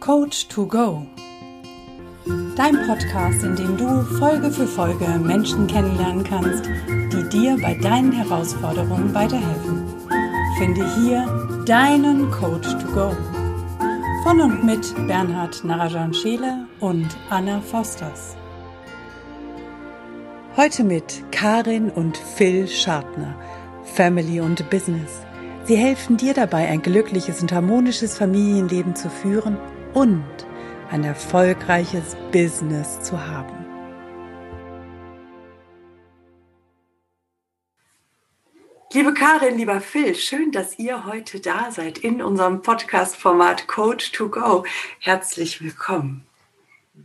Coach to Go. Dein Podcast, in dem du Folge für Folge Menschen kennenlernen kannst, die dir bei deinen Herausforderungen weiterhelfen. Finde hier deinen Coach to Go. Von und mit Bernhard Narajan Scheele und Anna Fosters. Heute mit Karin und Phil Schartner, Family und Business. Sie helfen dir dabei, ein glückliches und harmonisches Familienleben zu führen und ein erfolgreiches Business zu haben. Liebe Karin, lieber Phil, schön, dass ihr heute da seid in unserem Podcast-Format Coach to Go. Herzlich willkommen.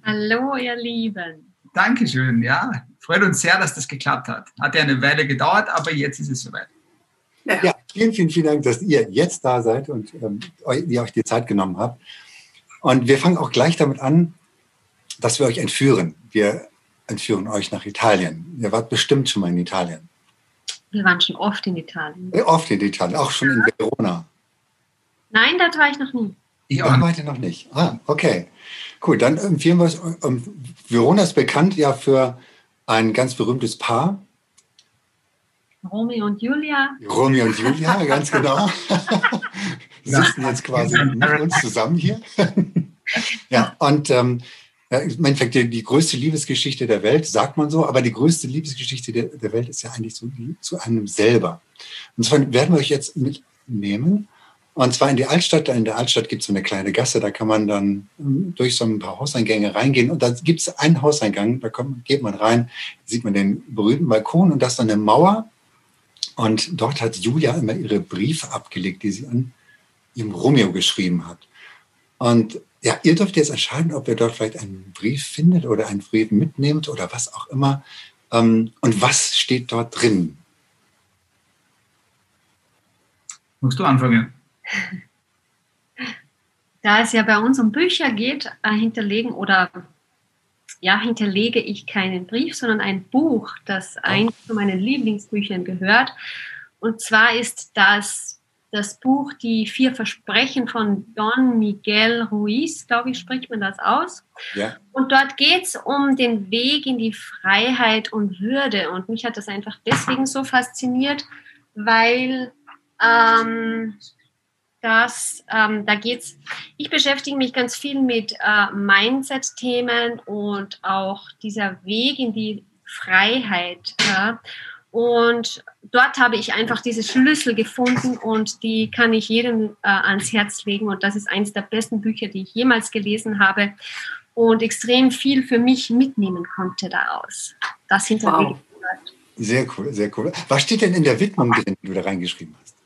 Hallo, ihr Lieben. Dankeschön, ja. Freut uns sehr, dass das geklappt hat. Hat ja eine Weile gedauert, aber jetzt ist es soweit. Ja, ja vielen, vielen, vielen Dank, dass ihr jetzt da seid und ähm, ihr euch die Zeit genommen habt. Und wir fangen auch gleich damit an, dass wir euch entführen. Wir entführen euch nach Italien. Ihr wart bestimmt schon mal in Italien. Wir waren schon oft in Italien. Oft in Italien, auch schon in Verona. Nein, dort war ich noch nie. Ich auch heute noch nicht. Ah, okay. Cool, dann empfehlen wir es. Verona ist bekannt ja für ein ganz berühmtes Paar. Romeo und Julia. Romeo und Julia, ganz genau. sitzen jetzt quasi mit uns zusammen hier. ja, und ähm, im Endeffekt die, die, größte Liebesgeschichte der Welt, sagt man so, aber die größte Liebesgeschichte der, der Welt ist ja eigentlich zu, zu einem selber. Und zwar werden wir euch jetzt mitnehmen. Und zwar in die Altstadt. In der Altstadt gibt es so eine kleine Gasse, da kann man dann ähm, durch so ein paar Hauseingänge reingehen. Und da gibt es einen Hauseingang, da kommt, geht man rein, sieht man den berühmten Balkon und das ist dann eine Mauer. Und dort hat Julia immer ihre Briefe abgelegt, die sie an ihrem Romeo geschrieben hat. Und ja, ihr dürft jetzt entscheiden, ob ihr dort vielleicht einen Brief findet oder einen Brief mitnehmt oder was auch immer. Ähm, und was steht dort drin? Musst du anfangen? Da es ja bei uns um Bücher geht, äh, hinterlegen oder ja, hinterlege ich keinen Brief, sondern ein Buch, das ein zu meinen Lieblingsbüchern gehört. Und zwar ist das das Buch Die vier Versprechen von Don Miguel Ruiz, glaube ich, spricht man das aus. Ja. Und dort geht es um den Weg in die Freiheit und Würde. Und mich hat das einfach deswegen so fasziniert, weil ähm, das, ähm, da geht's, ich beschäftige mich ganz viel mit äh, Mindset-Themen und auch dieser Weg in die Freiheit. Ja. Und dort habe ich einfach diese Schlüssel gefunden und die kann ich jedem äh, ans Herz legen. Und das ist eines der besten Bücher, die ich jemals gelesen habe und extrem viel für mich mitnehmen konnte daraus. Das hinter wow. Sehr cool, sehr cool. Was steht denn in der Widmung drin, die du da reingeschrieben hast?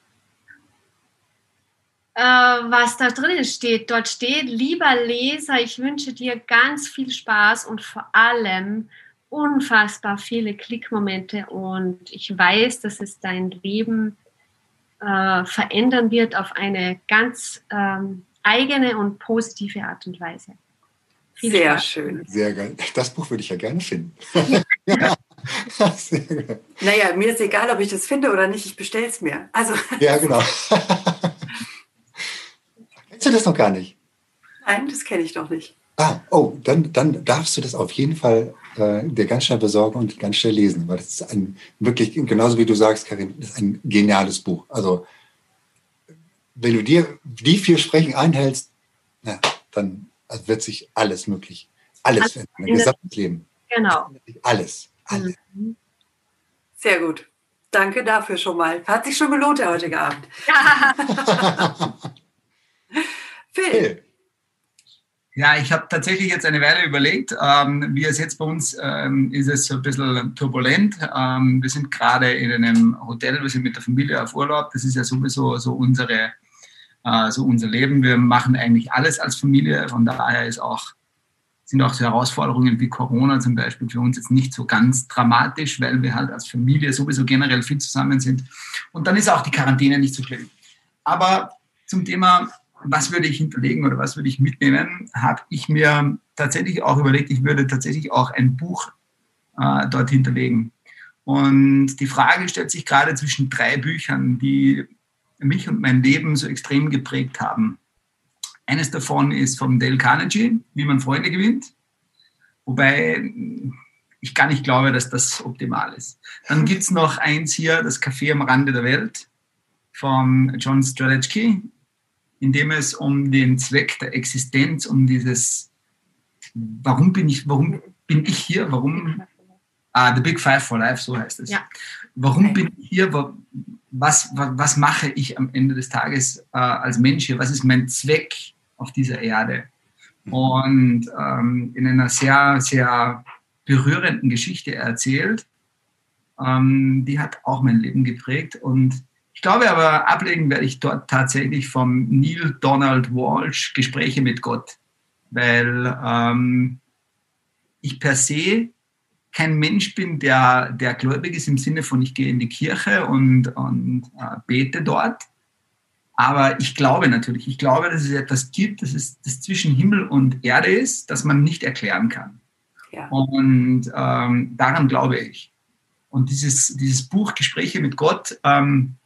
Äh, was da drin steht, dort steht, lieber Leser, ich wünsche dir ganz viel Spaß und vor allem unfassbar viele Klickmomente und ich weiß, dass es dein Leben äh, verändern wird auf eine ganz ähm, eigene und positive Art und Weise. Viel Sehr Spaß. schön. Sehr geil. Das Buch würde ich ja gerne finden. ja. naja, mir ist egal, ob ich das finde oder nicht, ich bestelle es mir. Also. Ja, genau. Kennst du das noch gar nicht? Nein, das kenne ich noch nicht. Ah, oh, dann, dann darfst du das auf jeden Fall äh, dir ganz schnell besorgen und ganz schnell lesen, weil das ist ein wirklich, genauso wie du sagst, Karin, das ist ein geniales Buch. Also, wenn du dir die vier Sprechen einhältst, ja, dann wird sich alles möglich, alles in deinem gesamten Leben. Genau. Alles, alles. Mhm. Sehr gut. Danke dafür schon mal. Hat sich schon gelohnt, der heutige Abend. Phil. Phil. Ja, ich habe tatsächlich jetzt eine Weile überlegt, ähm, wie es jetzt bei uns ähm, ist es so ein bisschen turbulent. Ähm, wir sind gerade in einem Hotel, wir sind mit der Familie auf Urlaub. Das ist ja sowieso so unsere, äh, so unser Leben. Wir machen eigentlich alles als Familie. Von daher ist auch, sind auch so Herausforderungen wie Corona zum Beispiel für uns jetzt nicht so ganz dramatisch, weil wir halt als Familie sowieso generell viel zusammen sind. Und dann ist auch die Quarantäne nicht so schlimm. Aber zum Thema was würde ich hinterlegen oder was würde ich mitnehmen, habe ich mir tatsächlich auch überlegt, ich würde tatsächlich auch ein Buch äh, dort hinterlegen. Und die Frage stellt sich gerade zwischen drei Büchern, die mich und mein Leben so extrem geprägt haben. Eines davon ist vom Dale Carnegie, wie man Freunde gewinnt. Wobei ich gar nicht glaube, dass das optimal ist. Dann gibt es noch eins hier, das Café am Rande der Welt von John Streletsky, in dem es um den Zweck der Existenz, um dieses, warum bin ich, warum bin ich hier, warum, ah, The Big Five for Life, so heißt es. Ja. Warum okay. bin ich hier, was, was, was, mache ich am Ende des Tages äh, als Mensch hier, was ist mein Zweck auf dieser Erde? Und ähm, in einer sehr, sehr berührenden Geschichte erzählt. Ähm, die hat auch mein Leben geprägt. Und ich glaube aber, ablegen werde ich dort tatsächlich vom Neil Donald Walsh Gespräche mit Gott, weil ähm, ich per se kein Mensch bin, der, der gläubig ist im Sinne von, ich gehe in die Kirche und, und äh, bete dort. Aber ich glaube natürlich, ich glaube, dass es etwas gibt, dass es das zwischen Himmel und Erde ist, das man nicht erklären kann. Ja. Und ähm, daran glaube ich. Und dieses, dieses Buch Gespräche mit Gott ähm,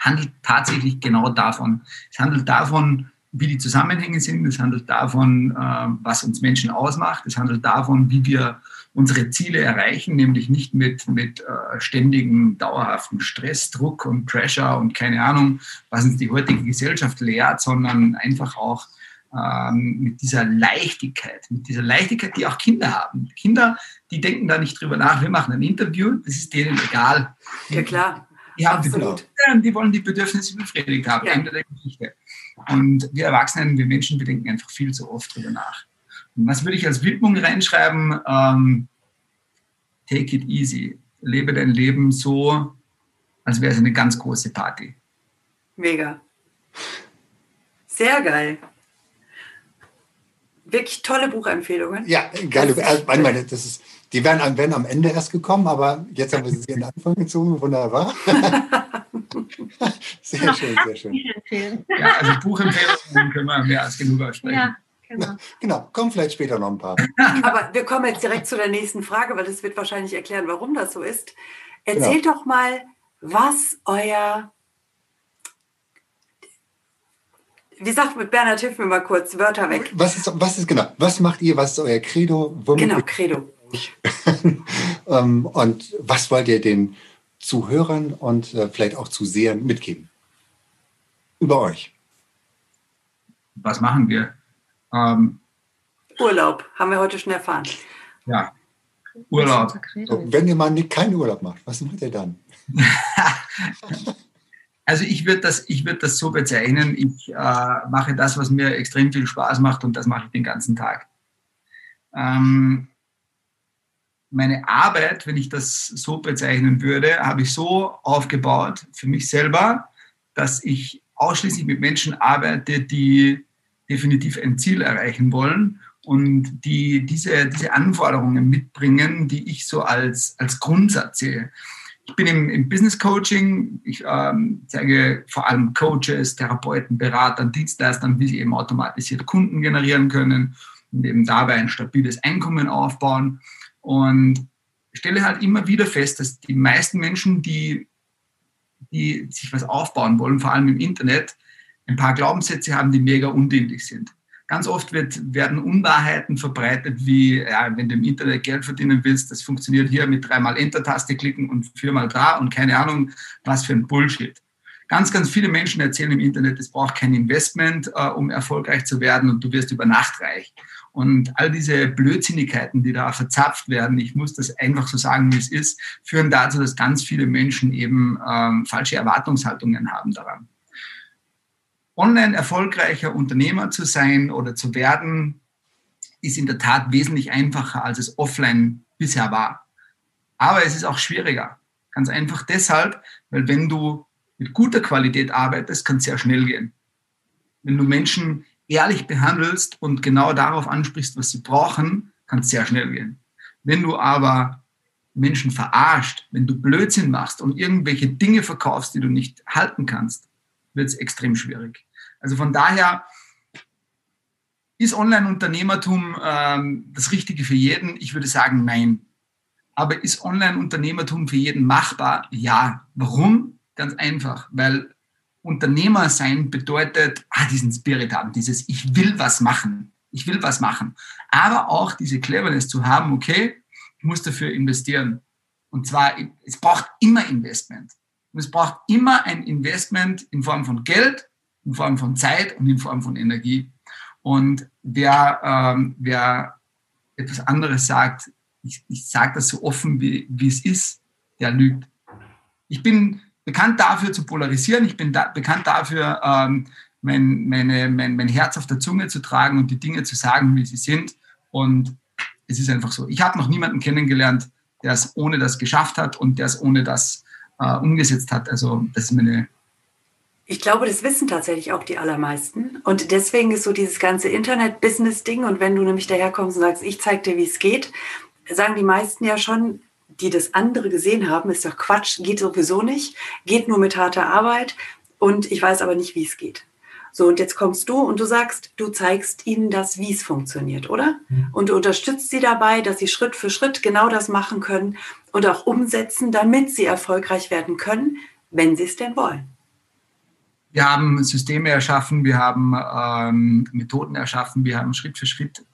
handelt tatsächlich genau davon. Es handelt davon, wie die Zusammenhänge sind. Es handelt davon, äh, was uns Menschen ausmacht. Es handelt davon, wie wir unsere Ziele erreichen, nämlich nicht mit, mit äh, ständigem, dauerhaftem Stress, Druck und Pressure und keine Ahnung, was uns die heutige Gesellschaft lehrt, sondern einfach auch ähm, mit dieser Leichtigkeit, mit dieser Leichtigkeit, die auch Kinder haben. Kinder, die denken da nicht drüber nach, wir machen ein Interview, das ist denen egal. Ja, klar. Die haben die Bedürfnisse und die wollen die Bedürfnisse befriedigt haben, ja. Ende der Geschichte. Und wir Erwachsenen, wir Menschen, wir denken einfach viel zu oft drüber nach. Und was würde ich als Widmung reinschreiben? Ähm, take it easy. Lebe dein Leben so, als wäre es eine ganz große Party. Mega. Sehr geil wirklich tolle Buchempfehlungen. Ja, geile. Also, meine, das ist, die wären, wären am Ende erst gekommen, aber jetzt haben wir sie in den Anfang gezogen. Wunderbar. sehr schön, sehr schön. Ja, also Buchempfehlungen können wir mehr als genug aussprechen. Ja. Genau. genau, kommen vielleicht später noch ein paar. Aber wir kommen jetzt direkt zu der nächsten Frage, weil das wird wahrscheinlich erklären, warum das so ist. Erzählt genau. doch mal, was euer wie sagt mit Bernhard, hilf mir mal kurz, Wörter weg. Was ist, was ist genau, was macht ihr, was ist euer Credo? Womit genau, Credo. Ähm, und was wollt ihr den Zuhörern und äh, vielleicht auch Zusehern mitgeben? Über euch. Was machen wir? Ähm, Urlaub, haben wir heute schon erfahren. Ja, Urlaub. So, wenn ihr mal keinen Urlaub macht, was macht ihr dann? Also ich würde das, würd das so bezeichnen, ich äh, mache das, was mir extrem viel Spaß macht und das mache ich den ganzen Tag. Ähm, meine Arbeit, wenn ich das so bezeichnen würde, habe ich so aufgebaut für mich selber, dass ich ausschließlich mit Menschen arbeite, die definitiv ein Ziel erreichen wollen und die diese, diese Anforderungen mitbringen, die ich so als, als Grundsatz sehe. Ich bin im, im Business Coaching. Ich ähm, zeige vor allem Coaches, Therapeuten, Beratern, Dienstleistern, wie sie eben automatisierte Kunden generieren können und eben dabei ein stabiles Einkommen aufbauen. Und stelle halt immer wieder fest, dass die meisten Menschen, die, die sich was aufbauen wollen, vor allem im Internet, ein paar Glaubenssätze haben, die mega undienlich sind. Ganz oft wird, werden Unwahrheiten verbreitet, wie, ja, wenn du im Internet Geld verdienen willst, das funktioniert hier mit dreimal Enter-Taste klicken und viermal da und keine Ahnung, was für ein Bullshit. Ganz, ganz viele Menschen erzählen im Internet, es braucht kein Investment, äh, um erfolgreich zu werden und du wirst über Nacht reich. Und all diese Blödsinnigkeiten, die da verzapft werden, ich muss das einfach so sagen, wie es ist, führen dazu, dass ganz viele Menschen eben ähm, falsche Erwartungshaltungen haben daran online erfolgreicher Unternehmer zu sein oder zu werden, ist in der Tat wesentlich einfacher, als es offline bisher war. Aber es ist auch schwieriger. Ganz einfach deshalb, weil wenn du mit guter Qualität arbeitest, kann es sehr schnell gehen. Wenn du Menschen ehrlich behandelst und genau darauf ansprichst, was sie brauchen, kann es sehr schnell gehen. Wenn du aber Menschen verarscht, wenn du Blödsinn machst und irgendwelche Dinge verkaufst, die du nicht halten kannst, wird es extrem schwierig. Also von daher ist Online-Unternehmertum ähm, das Richtige für jeden? Ich würde sagen, nein. Aber ist Online-Unternehmertum für jeden machbar? Ja. Warum? Ganz einfach, weil Unternehmer sein bedeutet, ah, diesen Spirit haben, dieses Ich will was machen. Ich will was machen. Aber auch diese Cleverness zu haben, okay, ich muss dafür investieren. Und zwar, es braucht immer Investment. Und es braucht immer ein Investment in Form von Geld, in Form von Zeit und in Form von Energie. Und wer, ähm, wer etwas anderes sagt, ich, ich sage das so offen, wie, wie es ist, der lügt. Ich bin bekannt dafür zu polarisieren, ich bin da, bekannt dafür, ähm, mein, meine, mein, mein Herz auf der Zunge zu tragen und die Dinge zu sagen, wie sie sind. Und es ist einfach so. Ich habe noch niemanden kennengelernt, der es ohne das geschafft hat und der es ohne das äh, umgesetzt hat. Also das ist meine ich glaube, das wissen tatsächlich auch die allermeisten. Und deswegen ist so dieses ganze Internet-Business-Ding. Und wenn du nämlich daherkommst und sagst, ich zeig dir, wie es geht, sagen die meisten ja schon, die das andere gesehen haben, ist doch Quatsch, geht sowieso nicht, geht nur mit harter Arbeit. Und ich weiß aber nicht, wie es geht. So, und jetzt kommst du und du sagst, du zeigst ihnen das, wie es funktioniert, oder? Mhm. Und du unterstützt sie dabei, dass sie Schritt für Schritt genau das machen können und auch umsetzen, damit sie erfolgreich werden können, wenn sie es denn wollen. Wir haben Systeme erschaffen, wir haben ähm, Methoden erschaffen, wir haben Schritt für Schritt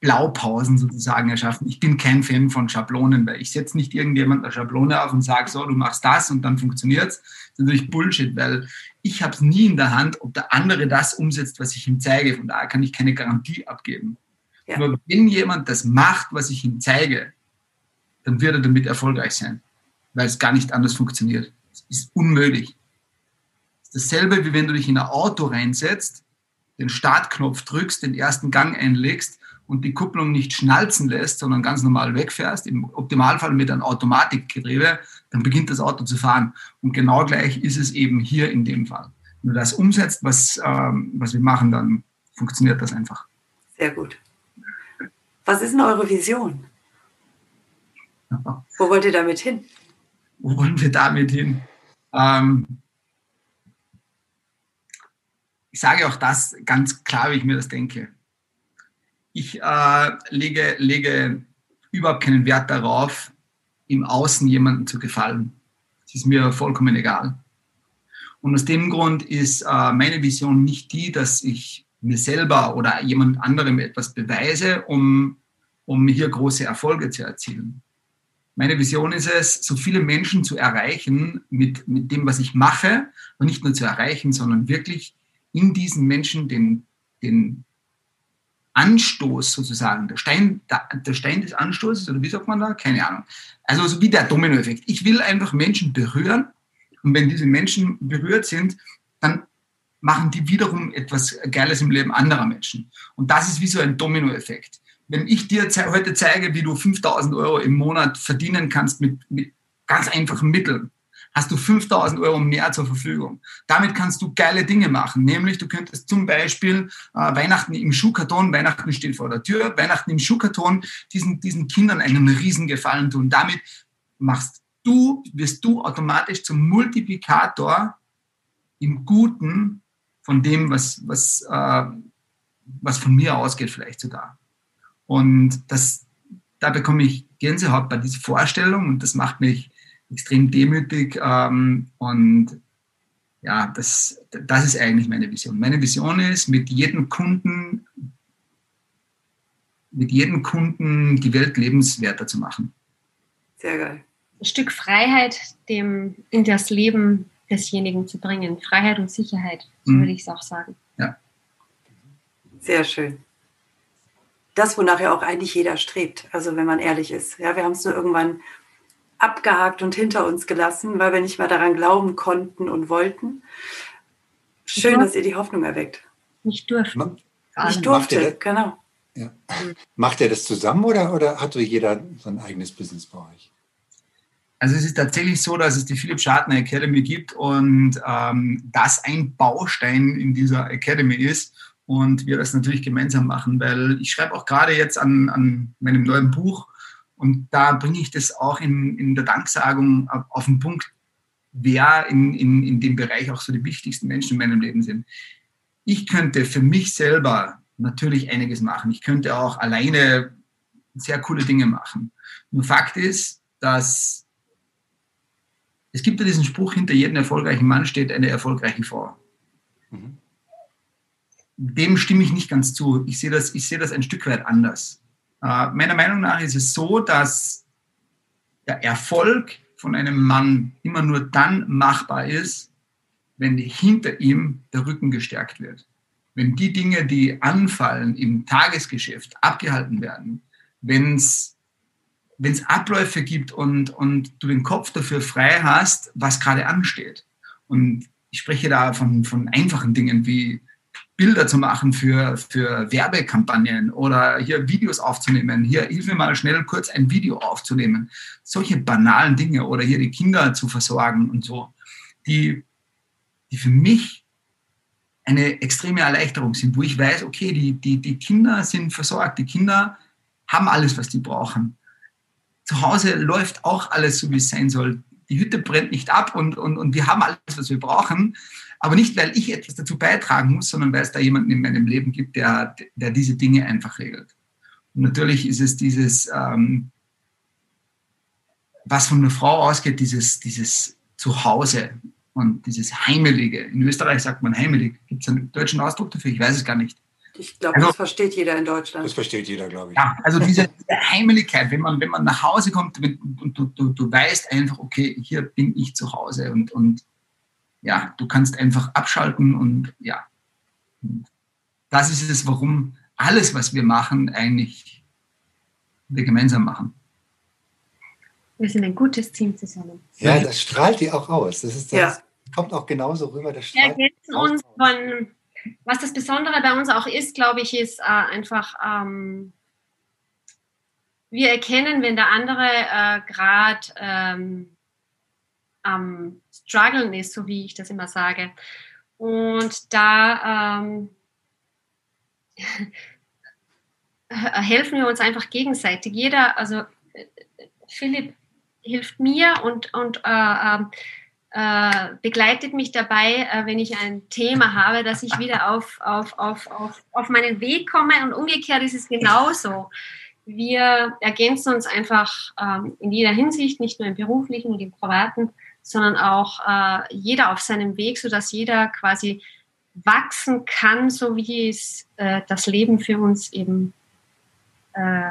Blaupausen sozusagen erschaffen. Ich bin kein Fan von Schablonen, weil ich setze nicht irgendjemand eine Schablone auf und sage, so, du machst das und dann funktioniert es. Das ist natürlich Bullshit, weil ich habe es nie in der Hand, ob der andere das umsetzt, was ich ihm zeige. Von daher kann ich keine Garantie abgeben. Ja. Aber wenn jemand das macht, was ich ihm zeige, dann wird er damit erfolgreich sein, weil es gar nicht anders funktioniert. Es ist unmöglich dasselbe, wie wenn du dich in ein Auto reinsetzt, den Startknopf drückst, den ersten Gang einlegst und die Kupplung nicht schnalzen lässt, sondern ganz normal wegfährst, im Optimalfall mit einem Automatikgetriebe, dann beginnt das Auto zu fahren. Und genau gleich ist es eben hier in dem Fall. Wenn du das umsetzt, was, ähm, was wir machen, dann funktioniert das einfach. Sehr gut. Was ist denn eure Vision? Wo wollt ihr damit hin? Wo wollen wir damit hin? Ähm, ich sage auch das ganz klar, wie ich mir das denke. Ich äh, lege, lege überhaupt keinen Wert darauf, im Außen jemandem zu gefallen. Das ist mir vollkommen egal. Und aus dem Grund ist äh, meine Vision nicht die, dass ich mir selber oder jemand anderem etwas beweise, um, um hier große Erfolge zu erzielen. Meine Vision ist es, so viele Menschen zu erreichen mit, mit dem, was ich mache, und nicht nur zu erreichen, sondern wirklich in diesen Menschen den, den Anstoß sozusagen, der Stein, der, Stein des Anstoßes, oder wie sagt man da? Keine Ahnung. Also so wie der Dominoeffekt. Ich will einfach Menschen berühren und wenn diese Menschen berührt sind, dann machen die wiederum etwas Geiles im Leben anderer Menschen. Und das ist wie so ein Dominoeffekt. Wenn ich dir heute zeige, wie du 5000 Euro im Monat verdienen kannst mit, mit ganz einfachen Mitteln, hast du 5000 Euro mehr zur Verfügung. Damit kannst du geile Dinge machen. Nämlich, du könntest zum Beispiel äh, Weihnachten im Schuhkarton, Weihnachten steht vor der Tür, Weihnachten im Schuhkarton diesen, diesen Kindern einen Riesengefallen tun. Damit machst du, wirst du automatisch zum Multiplikator im Guten von dem, was, was, äh, was von mir ausgeht, vielleicht sogar. Und das, da bekomme ich Gänsehaut bei dieser Vorstellung und das macht mich extrem demütig ähm, und ja, das, das ist eigentlich meine Vision. Meine Vision ist, mit jedem Kunden, mit jedem Kunden die Welt lebenswerter zu machen. Sehr geil. Ein Stück Freiheit dem, in das Leben desjenigen zu bringen. Freiheit und Sicherheit, so mhm. würde ich es auch sagen. Ja. Sehr schön. Das, wonach ja auch eigentlich jeder strebt, also wenn man ehrlich ist. Ja, wir haben es nur irgendwann abgehakt und hinter uns gelassen, weil wir nicht mehr daran glauben konnten und wollten. Schön, dass ihr die Hoffnung erweckt. Nicht durfte. Ich durfte, genau. Ja. Macht ihr das zusammen oder, oder hat so jeder sein eigenes Business bei euch? Also es ist tatsächlich so, dass es die Philipp Schadner Academy gibt und ähm, das ein Baustein in dieser Academy ist und wir das natürlich gemeinsam machen, weil ich schreibe auch gerade jetzt an, an meinem neuen Buch und da bringe ich das auch in, in der Danksagung auf, den Punkt, wer in, in, in dem Bereich auch so die wichtigsten Menschen in meinem Leben sind. Ich könnte für mich selber natürlich einiges machen. Ich könnte auch alleine sehr coole Dinge machen. Nur Fakt ist, dass es gibt ja diesen Spruch, hinter jedem erfolgreichen Mann steht eine erfolgreiche Frau. Mhm. Dem stimme ich nicht ganz zu. Ich sehe das, ich sehe das ein Stück weit anders. Äh, meiner Meinung nach ist es so, dass der Erfolg von einem Mann immer nur dann machbar ist, wenn hinter ihm der Rücken gestärkt wird. Wenn die Dinge, die anfallen im Tagesgeschäft, abgehalten werden, wenn es Abläufe gibt und, und du den Kopf dafür frei hast, was gerade ansteht. Und ich spreche da von, von einfachen Dingen wie Bilder zu machen für, für Werbekampagnen oder hier Videos aufzunehmen. Hier, hilf mir mal schnell kurz ein Video aufzunehmen. Solche banalen Dinge oder hier die Kinder zu versorgen und so, die, die für mich eine extreme Erleichterung sind, wo ich weiß, okay, die, die, die Kinder sind versorgt, die Kinder haben alles, was die brauchen zu Hause läuft auch alles so, wie es sein soll. Die Hütte brennt nicht ab und, und, und wir haben alles, was wir brauchen. Aber nicht, weil ich etwas dazu beitragen muss, sondern weil es da jemanden in meinem Leben gibt, der, der diese Dinge einfach regelt. Und natürlich ist es dieses, ähm, was von einer Frau ausgeht, dieses, dieses Zuhause und dieses Heimelige. In Österreich sagt man heimelig. Gibt es einen deutschen Ausdruck dafür? Ich weiß es gar nicht. Ich glaube, also, das versteht jeder in Deutschland. Das versteht jeder, glaube ich. Ja, also diese, diese Heimeligkeit, wenn man, wenn man nach Hause kommt und du, du, du weißt einfach, okay, hier bin ich zu Hause und, und ja, du kannst einfach abschalten und ja. das ist es, warum alles, was wir machen, eigentlich wir gemeinsam machen. Wir sind ein gutes Team zusammen. Ja, das strahlt die auch aus. Das, ist, das ja. kommt auch genauso rüber. Das strahlt wir ergänzen uns von was das Besondere bei uns auch ist, glaube ich, ist äh, einfach, ähm, wir erkennen, wenn der andere äh, gerade ähm, am Struggeln ist, so wie ich das immer sage. Und da ähm, helfen wir uns einfach gegenseitig. Jeder, also Philipp hilft mir und, und äh, ähm, äh, begleitet mich dabei, äh, wenn ich ein Thema habe, dass ich wieder auf, auf, auf, auf, auf meinen Weg komme und umgekehrt ist es genauso. Wir ergänzen uns einfach ähm, in jeder Hinsicht, nicht nur im beruflichen und im privaten, sondern auch äh, jeder auf seinem Weg, sodass jeder quasi wachsen kann, so wie es äh, das Leben für uns eben äh,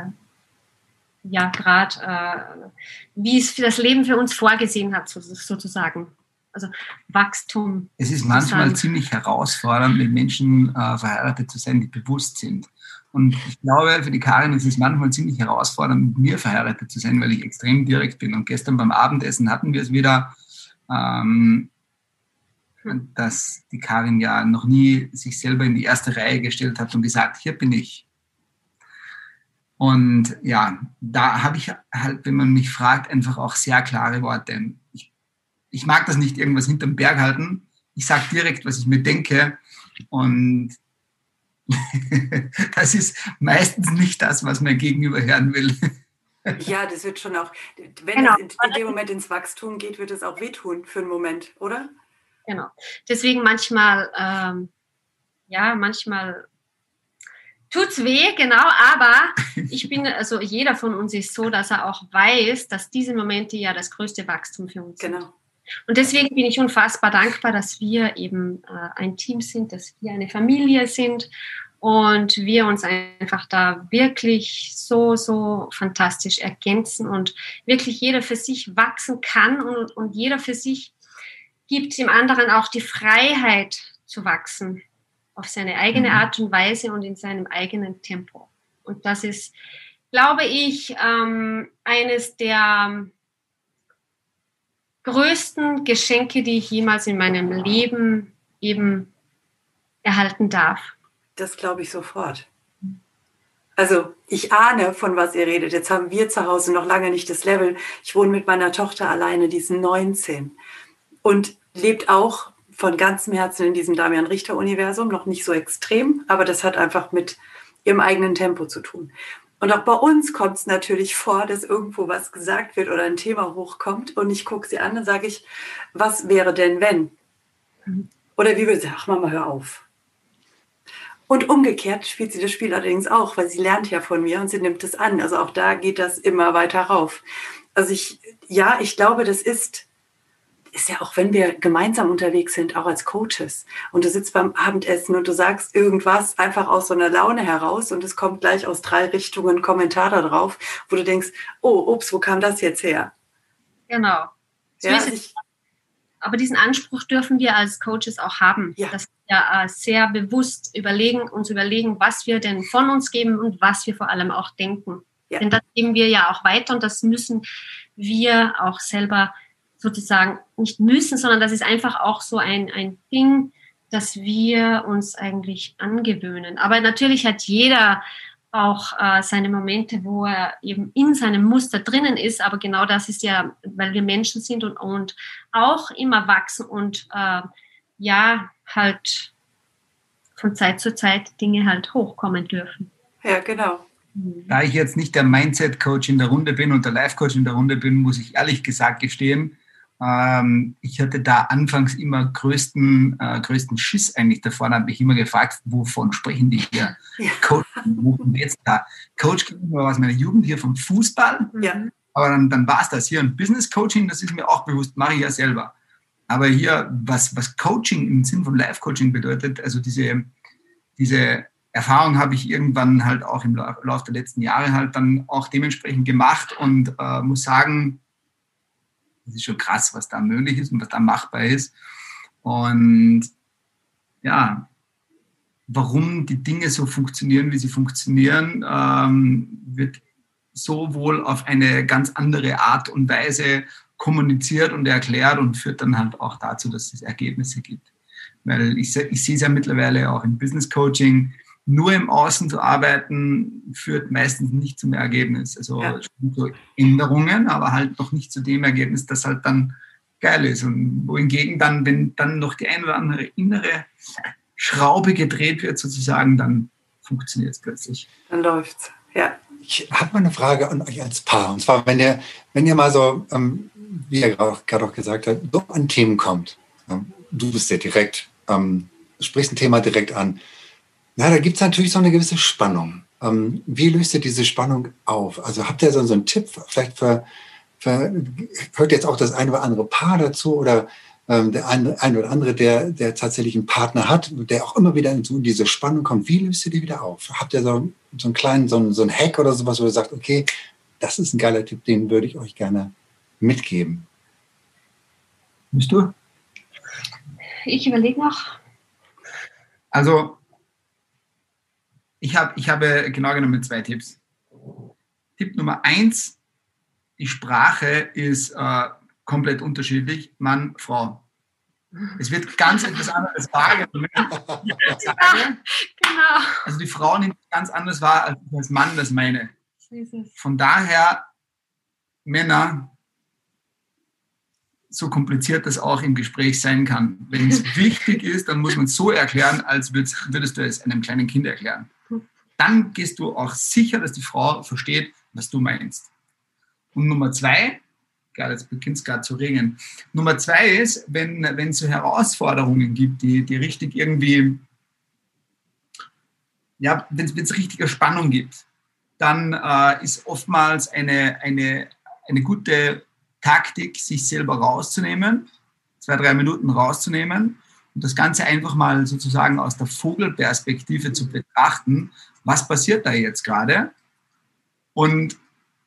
ja gerade, äh, wie es für das Leben für uns vorgesehen hat, sozusagen. Also Wachstum. Es ist manchmal ziemlich herausfordernd, mit Menschen äh, verheiratet zu sein, die bewusst sind. Und ich glaube, für die Karin ist es manchmal ziemlich herausfordernd, mit mir verheiratet zu sein, weil ich extrem direkt bin. Und gestern beim Abendessen hatten wir es wieder, ähm, hm. dass die Karin ja noch nie sich selber in die erste Reihe gestellt hat und gesagt, hier bin ich. Und ja, da habe ich halt, wenn man mich fragt, einfach auch sehr klare Worte. Ich, ich mag das nicht irgendwas hinterm Berg halten. Ich sage direkt, was ich mir denke. Und das ist meistens nicht das, was mein Gegenüber hören will. Ja, das wird schon auch, wenn genau. es in, in, dem Moment ins Wachstum geht, wird es auch wehtun für einen Moment, oder? Genau. Deswegen manchmal, ähm, ja, manchmal tut's weh, genau, aber ich bin, also jeder von uns ist so, dass er auch weiß, dass diese Momente ja das größte Wachstum für uns genau. sind. Und deswegen bin ich unfassbar dankbar, dass wir eben äh, ein Team sind, dass wir eine Familie sind und wir uns einfach da wirklich so, so fantastisch ergänzen und wirklich jeder für sich wachsen kann und, und jeder für sich gibt dem anderen auch die Freiheit zu wachsen auf seine eigene mhm. Art und Weise und in seinem eigenen Tempo. Und das ist, glaube ich, ähm, eines der größten Geschenke, die ich jemals in meinem Leben eben erhalten darf. Das glaube ich sofort. Also ich ahne, von was ihr redet. Jetzt haben wir zu Hause noch lange nicht das Level. Ich wohne mit meiner Tochter alleine, die ist 19 und lebt auch von ganzem Herzen in diesem Damian Richter-Universum, noch nicht so extrem, aber das hat einfach mit ihrem eigenen Tempo zu tun. Und auch bei uns kommt es natürlich vor, dass irgendwo was gesagt wird oder ein Thema hochkommt und ich gucke sie an und sage ich, was wäre denn wenn? Oder wie würde sie, ach Mama, hör auf. Und umgekehrt spielt sie das Spiel allerdings auch, weil sie lernt ja von mir und sie nimmt es an. Also auch da geht das immer weiter rauf. Also ich, ja, ich glaube, das ist ist ja auch, wenn wir gemeinsam unterwegs sind, auch als Coaches und du sitzt beim Abendessen und du sagst irgendwas einfach aus so einer Laune heraus und es kommt gleich aus drei Richtungen ein da drauf, wo du denkst, oh, ups, wo kam das jetzt her? Genau. Ja, also aber diesen Anspruch dürfen wir als Coaches auch haben, ja. dass wir äh, sehr bewusst überlegen, uns überlegen, was wir denn von uns geben und was wir vor allem auch denken. Ja. Denn das geben wir ja auch weiter und das müssen wir auch selber sozusagen nicht müssen, sondern das ist einfach auch so ein, ein Ding, das wir uns eigentlich angewöhnen. Aber natürlich hat jeder auch äh, seine Momente, wo er eben in seinem Muster drinnen ist. Aber genau das ist ja, weil wir Menschen sind und, und auch immer wachsen und äh, ja, halt von Zeit zu Zeit Dinge halt hochkommen dürfen. Ja, genau. Da ich jetzt nicht der Mindset-Coach in der Runde bin und der Life-Coach in der Runde bin, muss ich ehrlich gesagt gestehen, ähm, ich hatte da anfangs immer größten, äh, größten Schiss eigentlich davor. Da habe ich immer gefragt, wovon sprechen die hier? Ja. Coach, wovon jetzt da? Coach nur aus meiner Jugend hier vom Fußball. Ja. Aber dann, dann war es das hier. ein Business Coaching, das ist mir auch bewusst, mache ich ja selber. Aber hier, was, was Coaching im Sinn von Life Coaching bedeutet, also diese, diese Erfahrung habe ich irgendwann halt auch im Laufe der letzten Jahre halt dann auch dementsprechend gemacht und äh, muss sagen, das ist schon krass, was da möglich ist und was da machbar ist. Und ja, warum die Dinge so funktionieren, wie sie funktionieren, ähm, wird sowohl auf eine ganz andere Art und Weise kommuniziert und erklärt und führt dann halt auch dazu, dass es Ergebnisse gibt. Weil ich, ich sehe es ja mittlerweile auch im Business Coaching, nur im Außen zu arbeiten, führt meistens nicht zum Ergebnis. Also ja. zu Änderungen, aber halt noch nicht zu dem Ergebnis, das halt dann geil ist. Und wohingegen dann, wenn dann noch die ein oder andere innere Schraube gedreht wird, sozusagen, dann funktioniert es plötzlich. Dann läuft's, ja. Ich habe mal eine Frage an euch als Paar. Und zwar, wenn ihr, wenn ihr mal so, ähm, wie ihr gerade auch gesagt habt, so an Themen kommt. Ähm, du bist ja direkt, ähm, sprichst ein Thema direkt an na, da gibt es natürlich so eine gewisse Spannung. Ähm, wie löst ihr diese Spannung auf? Also habt ihr so, so einen Tipp, vielleicht für, für, hört jetzt auch das eine oder andere Paar dazu oder ähm, der eine, eine oder andere, der, der tatsächlich einen Partner hat, der auch immer wieder in, so in diese Spannung kommt. Wie löst ihr die wieder auf? Habt ihr so, so einen kleinen, so einen, so einen Hack oder sowas, wo ihr sagt, okay, das ist ein geiler Tipp, den würde ich euch gerne mitgeben? Bist du? Ich überlege noch. Also ich, hab, ich habe genau genommen zwei Tipps. Tipp Nummer eins, die Sprache ist äh, komplett unterschiedlich, Mann, Frau. Es wird ganz etwas anderes wahrgenommen. Ja, genau. Also die Frau nimmt ganz anders wahr, als ich als Mann das meine. Von daher, Männer, so kompliziert das auch im Gespräch sein kann. Wenn es wichtig ist, dann muss man es so erklären, als würdest du es einem kleinen Kind erklären dann gehst du auch sicher, dass die Frau versteht, was du meinst. Und Nummer zwei, gerade jetzt beginnt es gerade zu regnen. Nummer zwei ist, wenn, es so Herausforderungen gibt, die, die richtig irgendwie, ja, wenn es richtige Spannung gibt, dann äh, ist oftmals eine, eine, eine gute Taktik, sich selber rauszunehmen, zwei, drei Minuten rauszunehmen und das Ganze einfach mal sozusagen aus der Vogelperspektive zu betrachten, was passiert da jetzt gerade? Und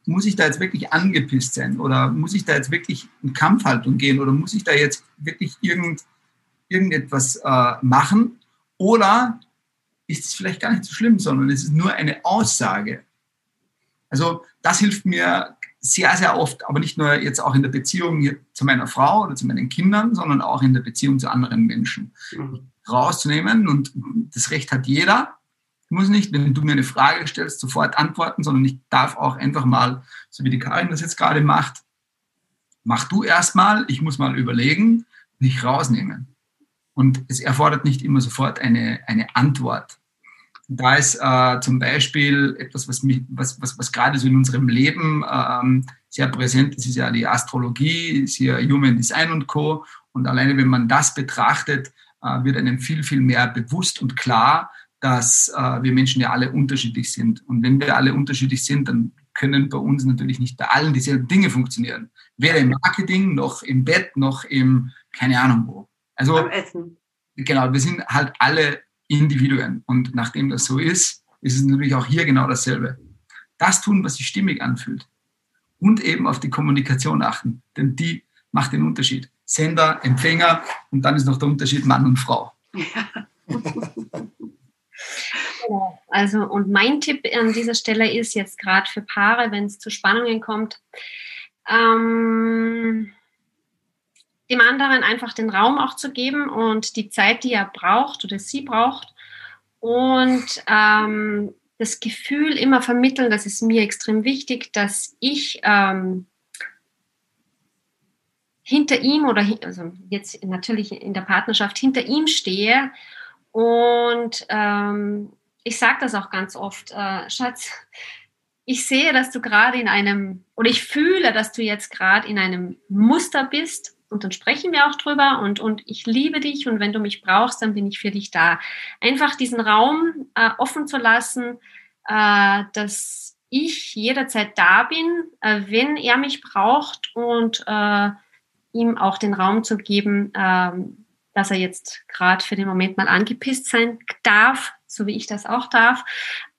muss ich da jetzt wirklich angepisst sein oder muss ich da jetzt wirklich in Kampfhaltung gehen oder muss ich da jetzt wirklich irgend, irgendetwas äh, machen? Oder ist es vielleicht gar nicht so schlimm, sondern es ist nur eine Aussage. Also das hilft mir sehr, sehr oft, aber nicht nur jetzt auch in der Beziehung zu meiner Frau oder zu meinen Kindern, sondern auch in der Beziehung zu anderen Menschen. Mhm. Rauszunehmen und das Recht hat jeder. Ich muss nicht, wenn du mir eine Frage stellst, sofort antworten, sondern ich darf auch einfach mal, so wie die Karin das jetzt gerade macht, mach du erstmal, ich muss mal überlegen, nicht rausnehmen. Und es erfordert nicht immer sofort eine, eine Antwort. Da ist äh, zum Beispiel etwas, was, mich, was, was, was gerade so in unserem Leben ähm, sehr präsent ist, ist ja die Astrologie, ist hier Human Design und Co. Und alleine, wenn man das betrachtet, äh, wird einem viel, viel mehr bewusst und klar, dass äh, wir Menschen ja alle unterschiedlich sind. Und wenn wir alle unterschiedlich sind, dann können bei uns natürlich nicht bei allen dieselben Dinge funktionieren. Weder im Marketing, noch im Bett, noch im, keine Ahnung wo. Also, Beim Essen. Genau, wir sind halt alle Individuen. Und nachdem das so ist, ist es natürlich auch hier genau dasselbe. Das tun, was sich stimmig anfühlt. Und eben auf die Kommunikation achten, denn die macht den Unterschied. Sender, Empfänger und dann ist noch der Unterschied Mann und Frau. Genau. Also, und mein Tipp an dieser Stelle ist jetzt gerade für Paare, wenn es zu Spannungen kommt, ähm, dem anderen einfach den Raum auch zu geben und die Zeit, die er braucht oder sie braucht. Und ähm, das Gefühl immer vermitteln, das ist mir extrem wichtig, dass ich ähm, hinter ihm oder also jetzt natürlich in der Partnerschaft hinter ihm stehe und ähm, ich sage das auch ganz oft, äh, Schatz, ich sehe, dass du gerade in einem, oder ich fühle, dass du jetzt gerade in einem Muster bist und dann sprechen wir auch drüber und, und ich liebe dich und wenn du mich brauchst, dann bin ich für dich da. Einfach diesen Raum äh, offen zu lassen, äh, dass ich jederzeit da bin, äh, wenn er mich braucht und äh, ihm auch den Raum zu geben, ähm, dass er jetzt gerade für den Moment mal angepisst sein darf, so wie ich das auch darf.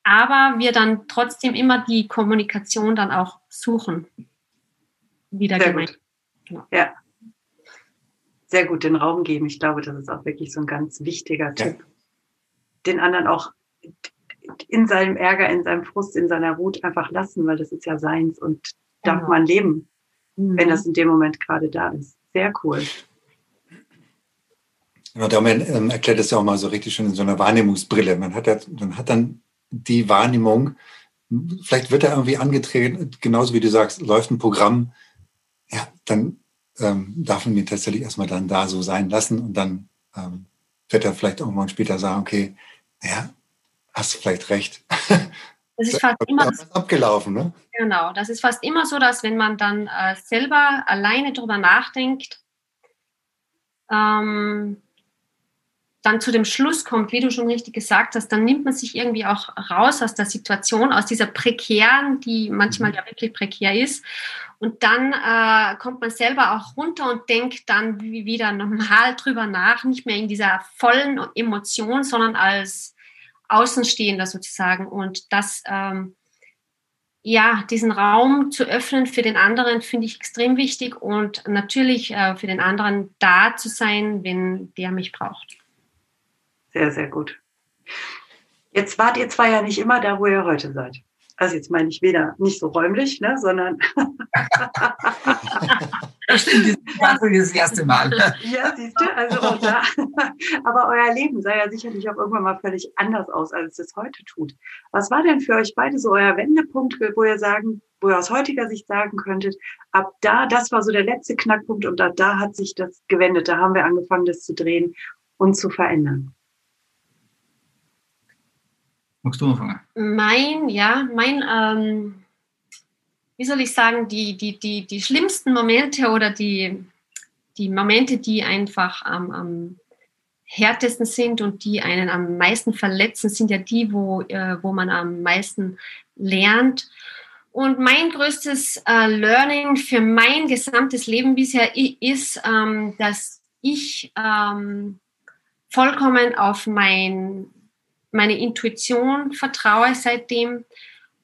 Aber wir dann trotzdem immer die Kommunikation dann auch suchen. Wieder Sehr gemeint. Gut. Genau. Ja. Sehr gut den Raum geben. Ich glaube, das ist auch wirklich so ein ganz wichtiger ja. Tipp. Den anderen auch in seinem Ärger, in seinem Frust, in seiner Wut einfach lassen, weil das ist ja seins und darf genau. man leben, mhm. wenn das in dem Moment gerade da ist. Sehr cool. Genau, der ähm, erklärt es ja auch mal so richtig schon in so einer Wahrnehmungsbrille. Man hat, ja, man hat dann die Wahrnehmung, vielleicht wird er irgendwie angetreten, genauso wie du sagst, läuft ein Programm, ja, dann ähm, darf man ihn tatsächlich erstmal dann da so sein lassen und dann ähm, wird er vielleicht irgendwann später sagen, okay, ja, hast du vielleicht recht. Das ist fast immer abgelaufen, ne? Genau, das ist fast immer so, dass wenn man dann äh, selber alleine drüber nachdenkt, ähm, dann zu dem Schluss kommt, wie du schon richtig gesagt hast, dann nimmt man sich irgendwie auch raus aus der Situation, aus dieser prekären, die manchmal mhm. ja wirklich prekär ist. Und dann äh, kommt man selber auch runter und denkt dann wieder normal drüber nach, nicht mehr in dieser vollen Emotion, sondern als Außenstehender sozusagen. Und das, ähm, ja, diesen Raum zu öffnen für den anderen finde ich extrem wichtig und natürlich äh, für den anderen da zu sein, wenn der mich braucht. Sehr, sehr gut. Jetzt wart ihr zwar ja nicht immer da, wo ihr heute seid. Also jetzt meine ich weder nicht so räumlich, ne, sondern. das stimmt, das ist das erste Mal. ja, siehst du, also auch da. Aber euer Leben sah ja sicherlich auch irgendwann mal völlig anders aus, als es heute tut. Was war denn für euch beide so euer Wendepunkt, wo ihr sagen, wo ihr aus heutiger Sicht sagen könntet, ab da, das war so der letzte Knackpunkt und ab da hat sich das gewendet, da haben wir angefangen, das zu drehen und zu verändern? Magst du anfangen? Mein, ja, mein, ähm, wie soll ich sagen, die, die, die, die schlimmsten Momente oder die, die Momente, die einfach am, am härtesten sind und die einen am meisten verletzen, sind ja die, wo, äh, wo man am meisten lernt. Und mein größtes äh, Learning für mein gesamtes Leben bisher ist, ähm, dass ich ähm, vollkommen auf mein meine Intuition vertraue seitdem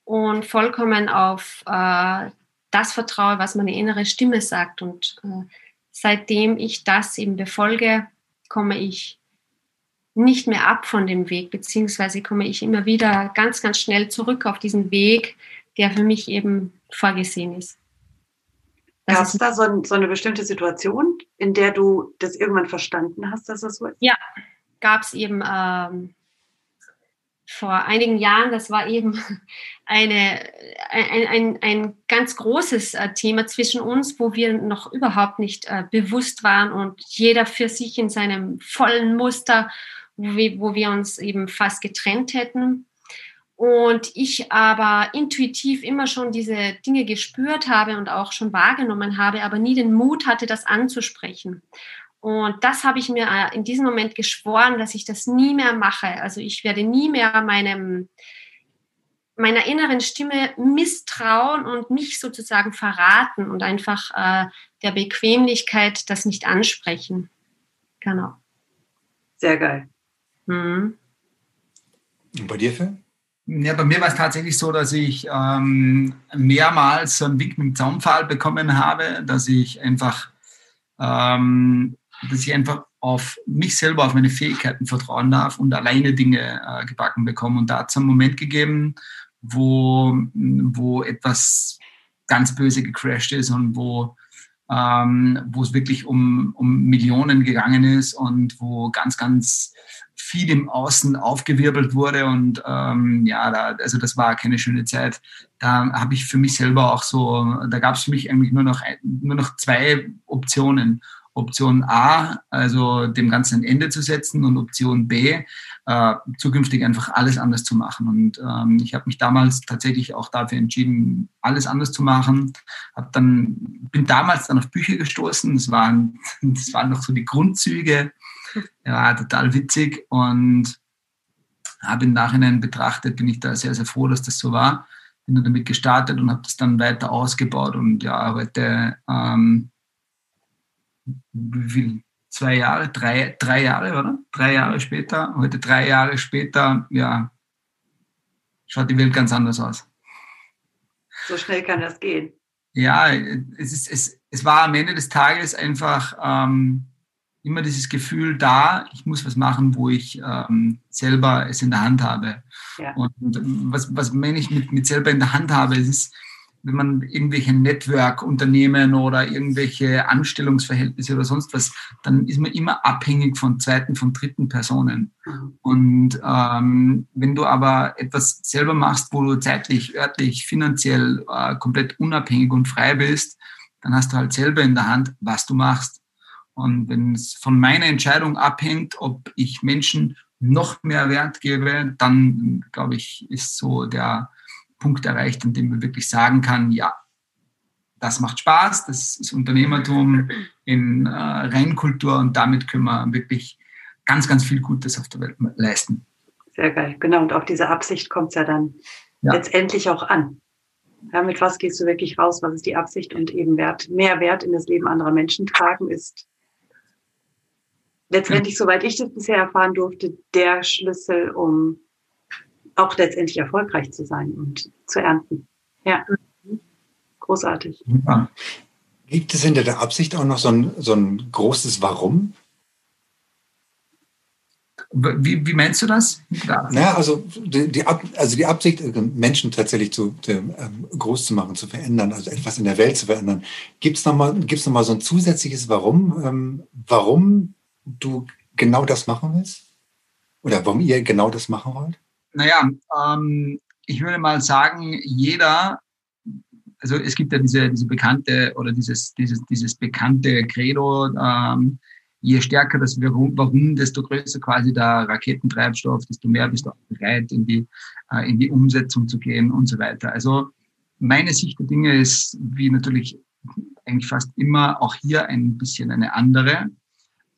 und vollkommen auf äh, das vertraue, was meine innere Stimme sagt. Und äh, seitdem ich das eben befolge, komme ich nicht mehr ab von dem Weg, beziehungsweise komme ich immer wieder ganz, ganz schnell zurück auf diesen Weg, der für mich eben vorgesehen ist. Gab es da so, ein, so, eine bestimmte Situation, in der du das irgendwann verstanden hast, dass das so ist? Ja, gab es eben ähm, vor einigen Jahren, das war eben eine, ein, ein, ein ganz großes äh, Thema zwischen uns, wo wir noch überhaupt nicht äh, bewusst waren und jeder für sich in seinem vollen Muster, wo wir uns eben fast getrennt hätten. Und ich aber intuitiv immer schon diese Dinge gespürt habe und auch schon wahrgenommen habe, aber nie den Mut hatte, das anzusprechen. Und das habe ich mir äh, in diesem Moment geschworen, dass ich das nie mehr mache. Also ich werde nie mehr meinem, meiner inneren Stimme misstrauen und mich sozusagen verraten und einfach äh, der Bequemlichkeit das nicht ansprechen. Genau. Sehr geil. Mhm. Und bei dir, Phil? Ja, bei mir war es tatsächlich so, dass ich ähm, mehrmals so einen Wink mit dem Zaunpfahl bekommen habe, dass ich einfach, ähm, dass ich einfach auf mich selber, auf meine Fähigkeiten vertrauen darf und alleine Dinge äh, gebacken bekomme. Und da hat es einen Moment gegeben, wo, wo etwas ganz böse gecrashed ist und wo, ähm, wo es wirklich um, um Millionen gegangen ist und wo ganz, ganz viel im Außen aufgewirbelt wurde und ähm, ja, da, also das war keine schöne Zeit. Da habe ich für mich selber auch so, da gab es für mich eigentlich nur noch, nur noch zwei Optionen. Option A, also dem Ganzen ein Ende zu setzen und Option B, äh, zukünftig einfach alles anders zu machen. Und ähm, ich habe mich damals tatsächlich auch dafür entschieden, alles anders zu machen. Hab dann, bin damals dann auf Bücher gestoßen. Das waren, das waren noch so die Grundzüge ja, total witzig und habe im Nachhinein betrachtet, bin ich da sehr, sehr froh, dass das so war. Bin damit gestartet und habe das dann weiter ausgebaut und ja, heute, ähm, wie viel? Zwei Jahre, drei, drei Jahre, oder? Drei Jahre später, heute drei Jahre später, ja, schaut die Welt ganz anders aus. So schnell kann das gehen. Ja, es, ist, es, es war am Ende des Tages einfach, ähm, immer dieses Gefühl da, ich muss was machen, wo ich ähm, selber es in der Hand habe. Ja. Und was, was meine ich mit, mit selber in der Hand habe, ist, wenn man irgendwelche Network-Unternehmen oder irgendwelche Anstellungsverhältnisse oder sonst was, dann ist man immer abhängig von zweiten, von dritten Personen. Mhm. Und ähm, wenn du aber etwas selber machst, wo du zeitlich, örtlich, finanziell äh, komplett unabhängig und frei bist, dann hast du halt selber in der Hand, was du machst. Und wenn es von meiner Entscheidung abhängt, ob ich Menschen noch mehr Wert gebe, dann glaube ich, ist so der Punkt erreicht, an dem man wirklich sagen kann, ja, das macht Spaß, das ist Unternehmertum in äh, Reinkultur und damit können wir wirklich ganz, ganz viel Gutes auf der Welt leisten. Sehr geil, genau. Und auf diese Absicht kommt es ja dann ja. letztendlich auch an. Ja, mit was gehst du wirklich raus? Was ist die Absicht? Und eben Wert, mehr Wert in das Leben anderer Menschen tragen ist letztendlich, soweit ich das bisher erfahren durfte, der Schlüssel, um auch letztendlich erfolgreich zu sein und zu ernten. Ja, großartig. Ja. Gibt es hinter der Absicht auch noch so ein, so ein großes Warum? Wie, wie meinst du das? Ja, also die, die, Ab, also die Absicht, äh, Menschen tatsächlich zu, zu ähm, groß zu machen, zu verändern, also etwas in der Welt zu verändern. Gibt es nochmal noch so ein zusätzliches Warum? Ähm, warum du genau das machen willst? Oder warum ihr genau das machen wollt? Naja, ähm, ich würde mal sagen, jeder, also es gibt ja diese, diese bekannte oder dieses, dieses, dieses bekannte Credo, ähm, je stärker das Warum, desto größer quasi der Raketentreibstoff, desto mehr bist du auch bereit, in die, äh, in die Umsetzung zu gehen und so weiter. Also meine Sicht der Dinge ist, wie natürlich eigentlich fast immer, auch hier ein bisschen eine andere.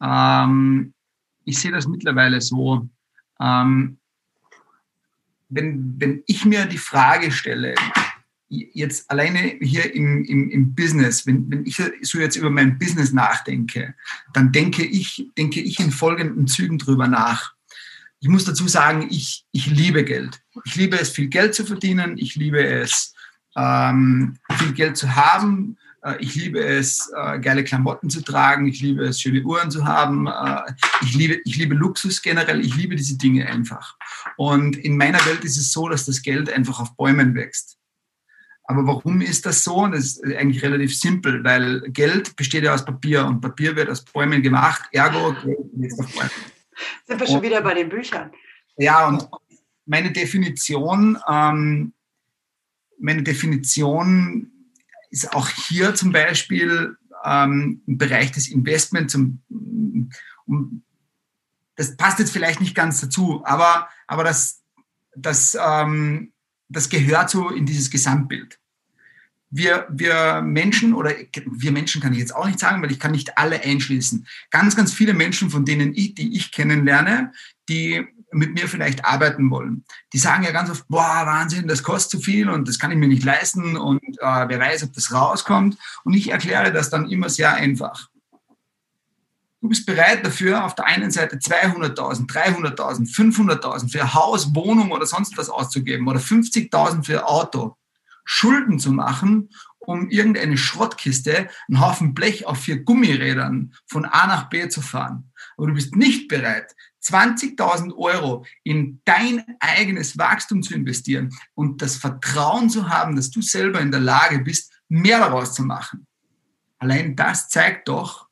Ähm, ich sehe das mittlerweile so, ähm, wenn, wenn ich mir die Frage stelle, jetzt alleine hier im, im, im Business, wenn, wenn ich so jetzt über mein Business nachdenke, dann denke ich, denke ich in folgenden Zügen drüber nach. Ich muss dazu sagen, ich, ich liebe Geld. Ich liebe es, viel Geld zu verdienen. Ich liebe es, ähm, viel Geld zu haben. Äh, ich liebe es, äh, geile Klamotten zu tragen. Ich liebe es, schöne Uhren zu haben. Äh, ich liebe, ich liebe Luxus generell. Ich liebe diese Dinge einfach. Und in meiner Welt ist es so, dass das Geld einfach auf Bäumen wächst. Aber warum ist das so? Das ist eigentlich relativ simpel, weil Geld besteht ja aus Papier und Papier wird aus Bäumen gemacht. Ergo, Geld wächst auf Bäumen. Sind wir schon und, wieder bei den Büchern? Ja, und meine Definition, ähm, meine Definition ist auch hier zum Beispiel ähm, im Bereich des Investments, um, um, das passt jetzt vielleicht nicht ganz dazu, aber, aber das, das, ähm, das gehört so in dieses Gesamtbild. wir, wir Menschen, oder wir Menschen kann ich jetzt auch nicht sagen, weil ich kann nicht alle einschließen. Ganz, ganz viele Menschen, von denen ich, die ich kennenlerne, die mit mir vielleicht arbeiten wollen. Die sagen ja ganz oft, boah, Wahnsinn, das kostet zu viel und das kann ich mir nicht leisten und äh, wer weiß, ob das rauskommt. Und ich erkläre das dann immer sehr einfach. Du bist bereit dafür, auf der einen Seite 200.000, 300.000, 500.000 für Haus, Wohnung oder sonst was auszugeben oder 50.000 für Auto, Schulden zu machen, um irgendeine Schrottkiste, einen Haufen Blech auf vier Gummirädern von A nach B zu fahren. Aber du bist nicht bereit, 20.000 Euro in dein eigenes Wachstum zu investieren und das Vertrauen zu haben, dass du selber in der Lage bist, mehr daraus zu machen. Allein das zeigt doch,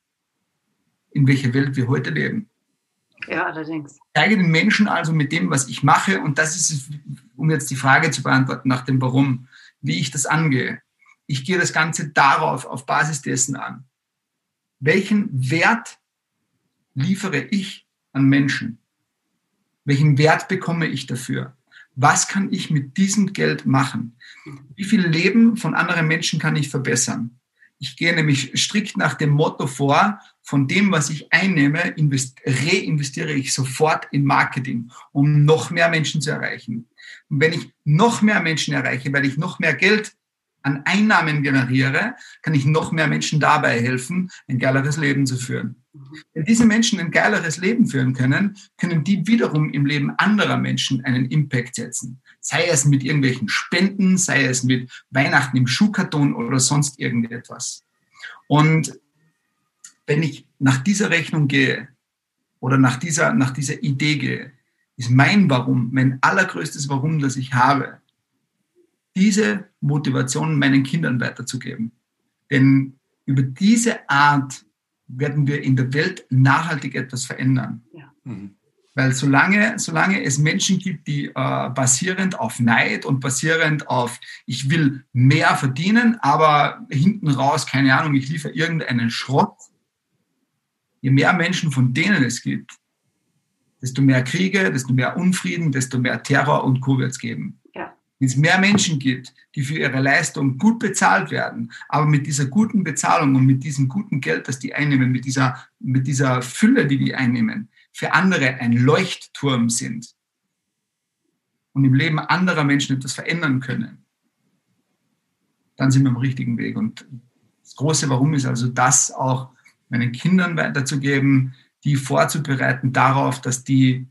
in welcher Welt wir heute leben. Ja, allerdings. Ich zeige den Menschen also mit dem, was ich mache, und das ist, um jetzt die Frage zu beantworten nach dem Warum, wie ich das angehe. Ich gehe das Ganze darauf, auf Basis dessen an. Welchen Wert liefere ich an Menschen? Welchen Wert bekomme ich dafür? Was kann ich mit diesem Geld machen? Wie viel Leben von anderen Menschen kann ich verbessern? Ich gehe nämlich strikt nach dem Motto vor, von dem, was ich einnehme, reinvestiere ich sofort in Marketing, um noch mehr Menschen zu erreichen. Und wenn ich noch mehr Menschen erreiche, weil ich noch mehr Geld an Einnahmen generiere, kann ich noch mehr Menschen dabei helfen, ein geileres Leben zu führen. Wenn diese Menschen ein geileres Leben führen können, können die wiederum im Leben anderer Menschen einen Impact setzen. Sei es mit irgendwelchen Spenden, sei es mit Weihnachten im Schuhkarton oder sonst irgendetwas. Und wenn ich nach dieser Rechnung gehe oder nach dieser, nach dieser Idee gehe, ist mein Warum, mein allergrößtes Warum, das ich habe, diese Motivation meinen Kindern weiterzugeben. Denn über diese Art werden wir in der Welt nachhaltig etwas verändern. Ja. Mhm. Weil solange, solange es Menschen gibt, die äh, basierend auf Neid und basierend auf, ich will mehr verdienen, aber hinten raus, keine Ahnung, ich liefere irgendeinen Schrott, je mehr Menschen von denen es gibt, desto mehr Kriege, desto mehr Unfrieden, desto mehr Terror und Co. wird es geben. Wenn es mehr Menschen gibt, die für ihre Leistung gut bezahlt werden, aber mit dieser guten Bezahlung und mit diesem guten Geld, das die einnehmen, mit dieser, mit dieser Fülle, die die einnehmen, für andere ein Leuchtturm sind und im Leben anderer Menschen etwas verändern können, dann sind wir am richtigen Weg. Und das große Warum ist also das auch meinen Kindern weiterzugeben, die vorzubereiten darauf, dass die,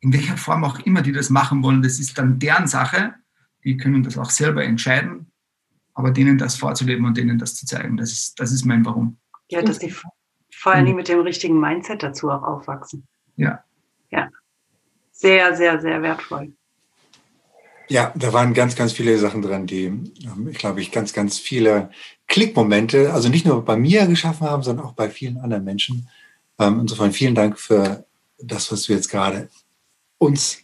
in welcher Form auch immer die das machen wollen, das ist dann deren Sache. Die können das auch selber entscheiden, aber denen das vorzuleben und denen das zu zeigen, das ist, das ist mein Warum. Ja, dass die vor allen Dingen mit dem richtigen Mindset dazu auch aufwachsen. Ja. Ja. Sehr, sehr, sehr wertvoll. Ja, da waren ganz, ganz viele Sachen drin, die, ähm, ich glaube ich, ganz, ganz viele Klickmomente, also nicht nur bei mir geschaffen haben, sondern auch bei vielen anderen Menschen. Ähm, insofern vielen Dank für das, was du jetzt gerade uns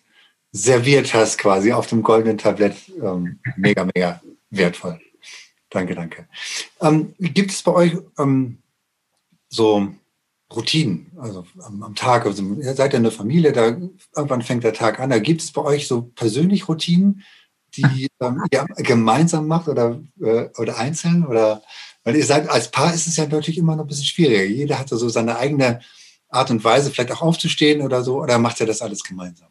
serviert hast, quasi auf dem goldenen Tablett. Ähm, mega, mega wertvoll. Danke, danke. gibt es bei euch so Routinen, also am, am Tag, also ihr seid ja eine Familie, da irgendwann fängt der Tag an. Da gibt es bei euch so persönlich Routinen, die ähm, ihr gemeinsam macht oder, äh, oder einzeln? Oder weil ihr seid, als Paar ist es ja natürlich immer noch ein bisschen schwieriger. Jeder hat so seine eigene Art und Weise, vielleicht auch aufzustehen oder so, oder macht ihr das alles gemeinsam?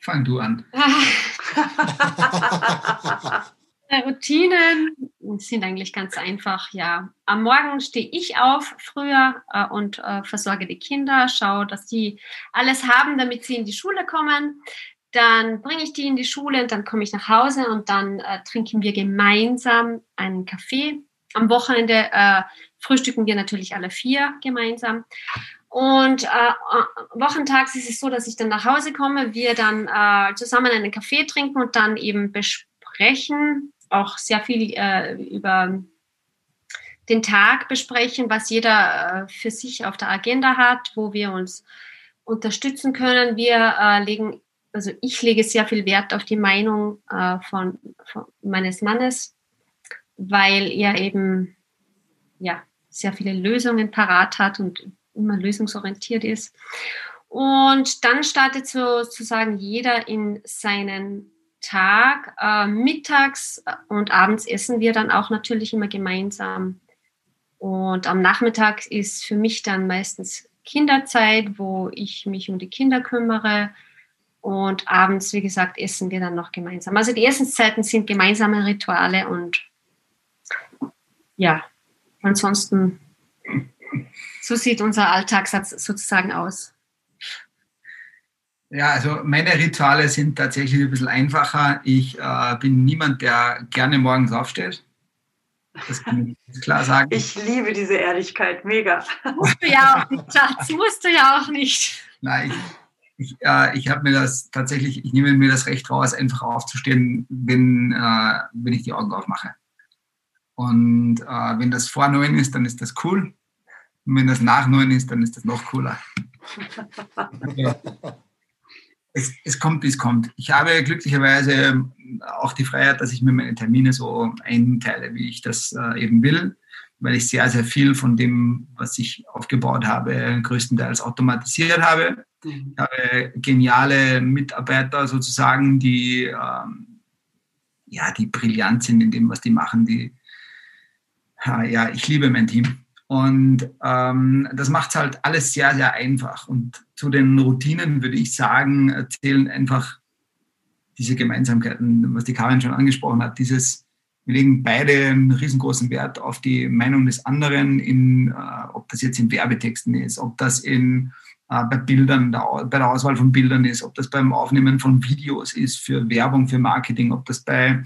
Fang du an. Routinen sind eigentlich ganz einfach, ja. Am Morgen stehe ich auf früher äh, und äh, versorge die Kinder, schaue, dass die alles haben, damit sie in die Schule kommen. Dann bringe ich die in die Schule und dann komme ich nach Hause und dann äh, trinken wir gemeinsam einen Kaffee. Am Wochenende äh, frühstücken wir natürlich alle vier gemeinsam. Und äh, äh, wochentags ist es so, dass ich dann nach Hause komme, wir dann äh, zusammen einen Kaffee trinken und dann eben besprechen, auch sehr viel äh, über den Tag besprechen, was jeder äh, für sich auf der Agenda hat, wo wir uns unterstützen können. Wir äh, legen, also ich lege sehr viel Wert auf die Meinung von, von, meines Mannes, weil er eben ja sehr viele Lösungen parat hat und immer lösungsorientiert ist. Und dann startet sozusagen jeder in seinen Tag. Äh, mittags und abends essen wir dann auch natürlich immer gemeinsam. Und am Nachmittag ist für mich dann meistens Kinderzeit, wo ich mich um die Kinder kümmere. Und abends, wie gesagt, essen wir dann noch gemeinsam. Also die Essenszeiten sind gemeinsame Rituale und ja, ansonsten, so sieht unser Alltag sozusagen aus. Ja, also meine Rituale sind tatsächlich ein bisschen einfacher. Ich äh, bin niemand, der gerne morgens aufsteht. Das kann ich klar sagen. Ich liebe diese Ehrlichkeit, mega. Musst du ja auch nicht, Schatz, musst du ja auch nicht. Nein, ich, ich, äh, ich habe mir das tatsächlich, ich nehme mir das Recht raus, einfach aufzustehen, wenn, äh, wenn ich die Augen aufmache. Und äh, wenn das vor neun ist, dann ist das cool. Und wenn das nach neun ist, dann ist das noch cooler. Es, es kommt, wie es kommt. Ich habe glücklicherweise auch die Freiheit, dass ich mir meine Termine so einteile, wie ich das äh, eben will, weil ich sehr, sehr viel von dem, was ich aufgebaut habe, größtenteils automatisiert habe. Mhm. Ich habe geniale Mitarbeiter sozusagen, die, ähm, ja, die brillant sind in dem, was die machen. Die, ja, ich liebe mein Team. Und ähm, das macht es halt alles sehr, sehr einfach. Und zu den Routinen würde ich sagen, erzählen einfach diese Gemeinsamkeiten, was die Karin schon angesprochen hat. Dieses, wir legen beide einen riesengroßen Wert auf die Meinung des anderen, in, äh, ob das jetzt in Werbetexten ist, ob das in, äh, bei Bildern, da, bei der Auswahl von Bildern ist, ob das beim Aufnehmen von Videos ist für Werbung, für Marketing, ob das bei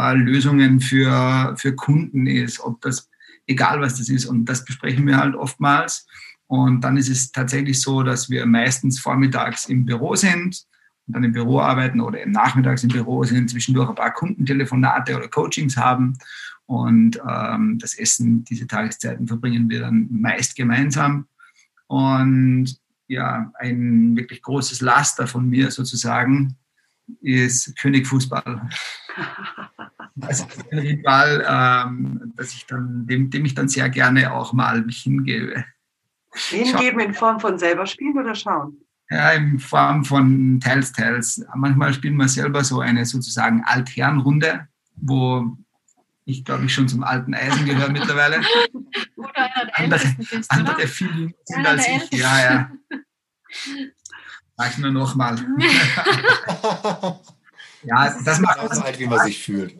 äh, Lösungen für, für Kunden ist, ob das egal was das ist. Und das besprechen wir halt oftmals. Und dann ist es tatsächlich so, dass wir meistens vormittags im Büro sind und dann im Büro arbeiten oder nachmittags im Büro sind, zwischendurch ein paar Kundentelefonate oder Coachings haben. Und ähm, das Essen, diese Tageszeiten verbringen wir dann meist gemeinsam. Und ja, ein wirklich großes Laster von mir sozusagen ist König Fußball. Also ein Ritual, ähm, dass ich dann, dem, dem ich dann sehr gerne auch mal mich hingebe. Hingeben in Form von selber spielen oder schauen? Ja, in Form von Teils, Teils. Manchmal spielen wir selber so eine sozusagen Altherrenrunde, wo ich glaube ich schon zum alten Eisen gehöre mittlerweile. Oder einer der andere, bist, andere viel sind als ich. Ja, ja. Sag ich nur nochmal. Ja, das, das macht auch alt, wie man sich fühlt.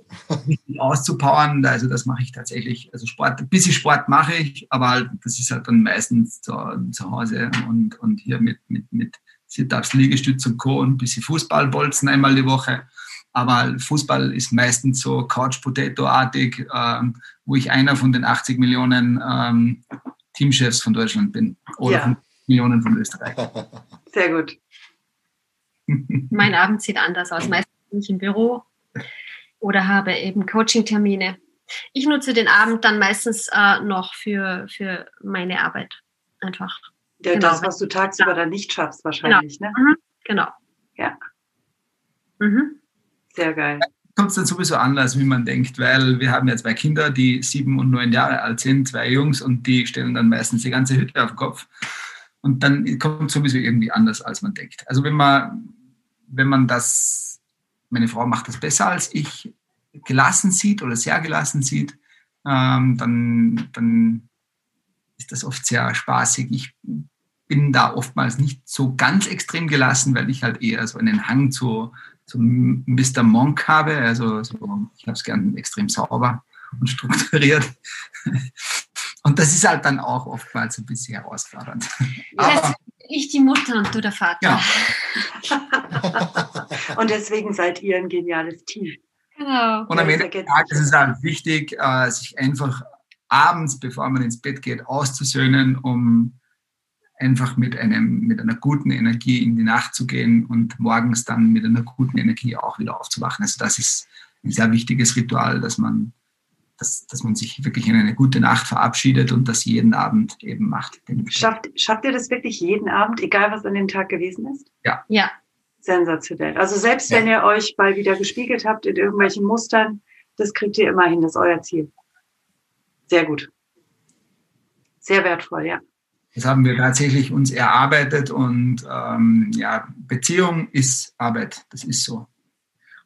Auszupowern, also das mache ich tatsächlich. Also Sport, ein bisschen Sport mache ich, aber halt, das ist halt dann meistens zu, zu Hause und, und hier mit, mit, mit Sit-Ups, Liegestütz und Co. und ein bisschen Fußballbolzen einmal die Woche. Aber Fußball ist meistens so Couch-Potato-artig, ähm, wo ich einer von den 80 Millionen ähm, Teamchefs von Deutschland bin oder ja. von Millionen von Österreich. Sehr gut. Mein Abend sieht anders aus. Meistens bin ich im Büro oder habe eben Coaching-Termine. Ich nutze den Abend dann meistens äh, noch für, für meine Arbeit. Einfach. Ja, genau. Das, was du tagsüber ja. dann nicht schaffst, wahrscheinlich. Genau. Ne? Mhm. genau. Ja. Mhm. Sehr geil. Kommt es dann sowieso anders, wie man denkt, weil wir haben ja zwei Kinder, die sieben und neun Jahre alt sind, zwei Jungs, und die stellen dann meistens die ganze Hütte auf den Kopf. Und dann kommt es sowieso irgendwie anders, als man denkt. Also wenn man, wenn man das meine Frau macht das besser als ich, gelassen sieht oder sehr gelassen sieht, ähm, dann, dann ist das oft sehr spaßig. Ich bin da oftmals nicht so ganz extrem gelassen, weil ich halt eher so einen Hang zu, zu Mr. Monk habe. Also so, ich habe es gern extrem sauber und strukturiert. Und das ist halt dann auch oftmals ein bisschen herausfordernd. Aber, ich die Mutter und du der Vater. Ja. und deswegen seid ihr ein geniales Team. Genau. Und am Ende des Tages ist es halt wichtig, äh, sich einfach abends, bevor man ins Bett geht, auszusöhnen, um einfach mit, einem, mit einer guten Energie in die Nacht zu gehen und morgens dann mit einer guten Energie auch wieder aufzuwachen. Also das ist ein sehr wichtiges Ritual, dass man dass, dass man sich wirklich in eine gute Nacht verabschiedet und das jeden Abend eben macht. Schafft, schafft ihr das wirklich jeden Abend, egal was an dem Tag gewesen ist? Ja. Ja. Sensationell. Also selbst ja. wenn ihr euch mal wieder gespiegelt habt in irgendwelchen Mustern, das kriegt ihr immerhin, das ist euer Ziel. Sehr gut. Sehr wertvoll, ja. Das haben wir tatsächlich uns erarbeitet und ähm, ja, Beziehung ist Arbeit, das ist so.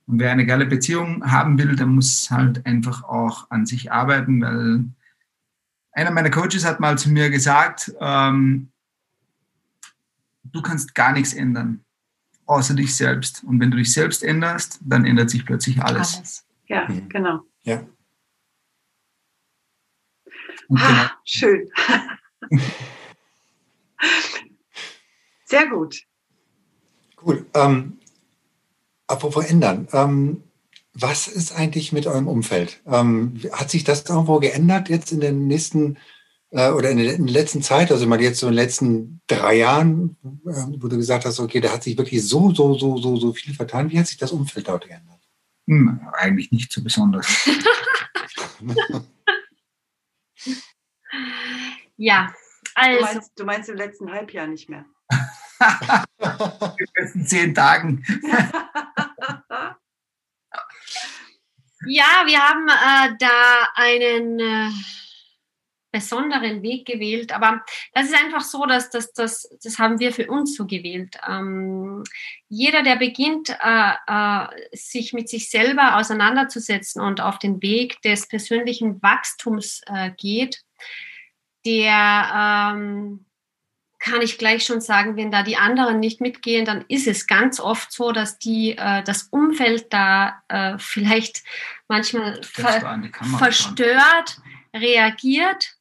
Und wer eine geile Beziehung haben will, der muss halt einfach auch an sich arbeiten, weil einer meiner Coaches hat mal zu mir gesagt, ähm, du kannst gar nichts ändern, außer dich selbst. Und wenn du dich selbst änderst, dann ändert sich plötzlich alles. alles. Ja, mhm. genau. Ja. Ah, genau. Schön. Sehr gut. Cool. Ähm, apropos ändern. Ähm, was ist eigentlich mit eurem Umfeld? Ähm, hat sich das irgendwo geändert jetzt in den nächsten äh, oder in der, in der, letzten Zeit, also mal jetzt so in den letzten drei Jahren, äh, wo du gesagt hast, okay, da hat sich wirklich so, so, so, so, so viel vertan. Wie hat sich das Umfeld dort geändert? Hm, eigentlich nicht so besonders. ja, also. Du meinst, du meinst im letzten Halbjahr nicht mehr? in den letzten zehn Tagen. ja, wir haben äh, da einen äh, besonderen Weg gewählt, aber das ist einfach so, dass das, das, das haben wir für uns so gewählt. Ähm, jeder, der beginnt, äh, äh, sich mit sich selber auseinanderzusetzen und auf den Weg des persönlichen Wachstums äh, geht, der ähm, kann ich gleich schon sagen, wenn da die anderen nicht mitgehen, dann ist es ganz oft so, dass die äh, das Umfeld da äh, vielleicht manchmal ver verstört reagiert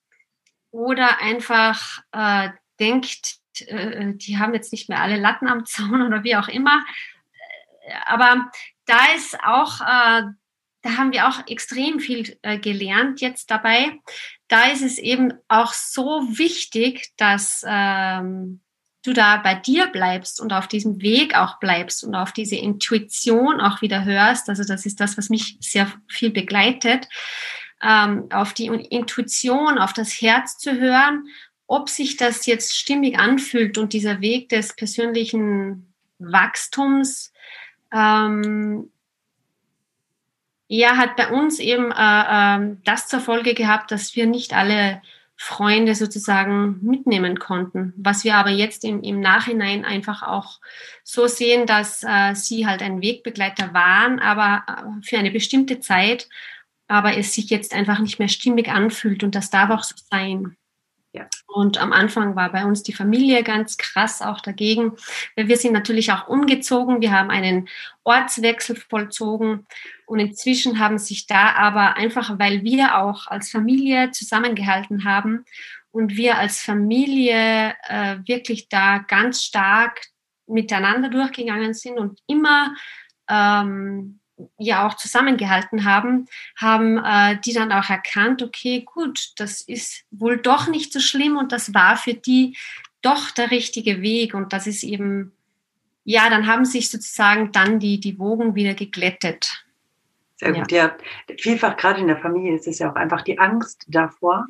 oder einfach äh, denkt, äh, die haben jetzt nicht mehr alle Latten am Zaun oder wie auch immer. Aber da ist auch äh, da haben wir auch extrem viel äh, gelernt jetzt dabei. Da ist es eben auch so wichtig, dass ähm, du da bei dir bleibst und auf diesem Weg auch bleibst und auf diese Intuition auch wieder hörst. Also das ist das, was mich sehr viel begleitet, ähm, auf die Intuition, auf das Herz zu hören, ob sich das jetzt stimmig anfühlt und dieser Weg des persönlichen Wachstums ähm, ja, hat bei uns eben äh, äh, das zur Folge gehabt, dass wir nicht alle Freunde sozusagen mitnehmen konnten. Was wir aber jetzt im, im Nachhinein einfach auch so sehen, dass äh, sie halt ein Wegbegleiter waren, aber äh, für eine bestimmte Zeit, aber es sich jetzt einfach nicht mehr stimmig anfühlt und das darf auch so sein. Ja. Und am Anfang war bei uns die Familie ganz krass auch dagegen. Wir sind natürlich auch umgezogen. Wir haben einen Ortswechsel vollzogen. Und inzwischen haben sich da aber einfach, weil wir auch als Familie zusammengehalten haben und wir als Familie äh, wirklich da ganz stark miteinander durchgegangen sind und immer ähm, ja auch zusammengehalten haben, haben äh, die dann auch erkannt, okay, gut, das ist wohl doch nicht so schlimm und das war für die doch der richtige Weg und das ist eben, ja, dann haben sich sozusagen dann die, die Wogen wieder geglättet. Sehr gut, ja. ja. Vielfach gerade in der Familie ist es ja auch einfach die Angst davor.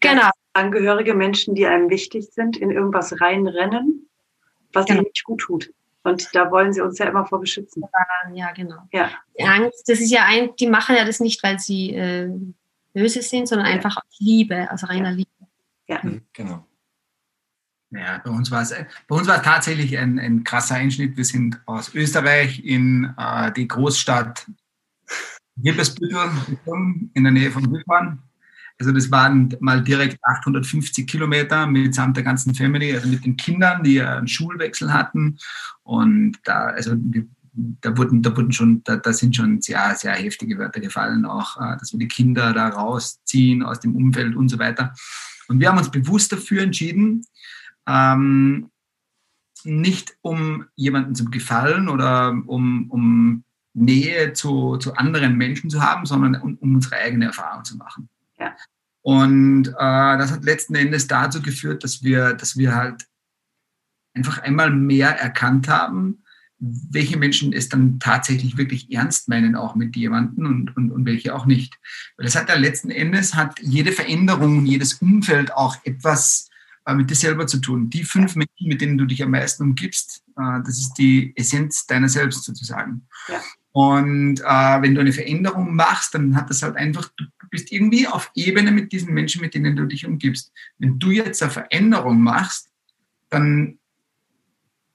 Genau. Angehörige Menschen, die einem wichtig sind, in irgendwas reinrennen, was genau. ihnen nicht gut tut. Und da wollen sie uns ja immer vor beschützen. Ja, genau. Ja. Die Angst, das ist ja ein, die machen ja das nicht, weil sie äh, böse sind, sondern ja. einfach aus Liebe, aus reiner ja. Liebe. Ja, mhm, genau. Ja, bei uns war es, bei uns war es tatsächlich ein, ein krasser Einschnitt. Wir sind aus Österreich in äh, die Großstadt Gipesbüttel in der Nähe von Wiesbaden. Also das waren mal direkt 850 Kilometer mitsamt der ganzen Family, also mit den Kindern, die einen Schulwechsel hatten. Und da, also da wurden, da wurden schon, da, da sind schon sehr, sehr heftige Wörter gefallen, auch, äh, dass wir die Kinder da rausziehen aus dem Umfeld und so weiter. Und wir haben uns bewusst dafür entschieden, ähm, nicht um jemanden zu gefallen oder um, um Nähe zu, zu anderen Menschen zu haben, sondern um, um unsere eigene Erfahrung zu machen. Ja. Und äh, das hat letzten Endes dazu geführt, dass wir, dass wir halt einfach einmal mehr erkannt haben, welche Menschen es dann tatsächlich wirklich ernst meinen, auch mit jemandem und, und, und welche auch nicht. Weil das hat ja letzten Endes, hat jede Veränderung jedes Umfeld auch etwas äh, mit dir selber zu tun. Die fünf Menschen, mit denen du dich am meisten umgibst, äh, das ist die Essenz deiner selbst sozusagen. Ja. Und äh, wenn du eine Veränderung machst, dann hat das halt einfach, du bist irgendwie auf Ebene mit diesen Menschen, mit denen du dich umgibst. Wenn du jetzt eine Veränderung machst, dann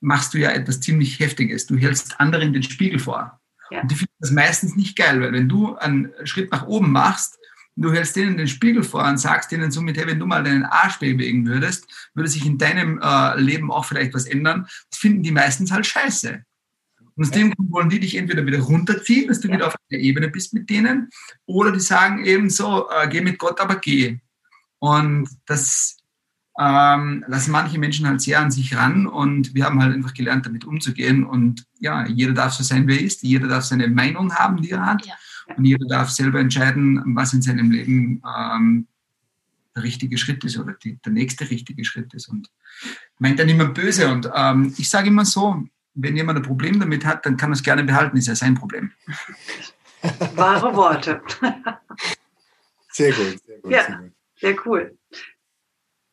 machst du ja etwas ziemlich Heftiges. Du hältst anderen den Spiegel vor. Ja. Und die finden das meistens nicht geil, weil wenn du einen Schritt nach oben machst, du hältst denen den Spiegel vor und sagst denen somit, hey, wenn du mal deinen Arsch bewegen würdest, würde sich in deinem äh, Leben auch vielleicht was ändern. Das finden die meistens halt scheiße. Und aus dem Grund wollen die dich entweder wieder runterziehen, dass du wieder auf einer Ebene bist mit denen, oder die sagen eben so, äh, geh mit Gott, aber geh. Und das ähm, lassen manche Menschen halt sehr an sich ran und wir haben halt einfach gelernt, damit umzugehen. Und ja, jeder darf so sein, wie er ist, jeder darf seine Meinung haben, die er hat. Ja. Und jeder darf selber entscheiden, was in seinem Leben ähm, der richtige Schritt ist oder die, der nächste richtige Schritt ist. Und meint dann immer böse. Und ähm, ich sage immer so, wenn jemand ein Problem damit hat, dann kann er es gerne behalten, ist ja sein Problem. Wahre Worte. Sehr gut, sehr gut. Ja, sehr, gut. sehr cool.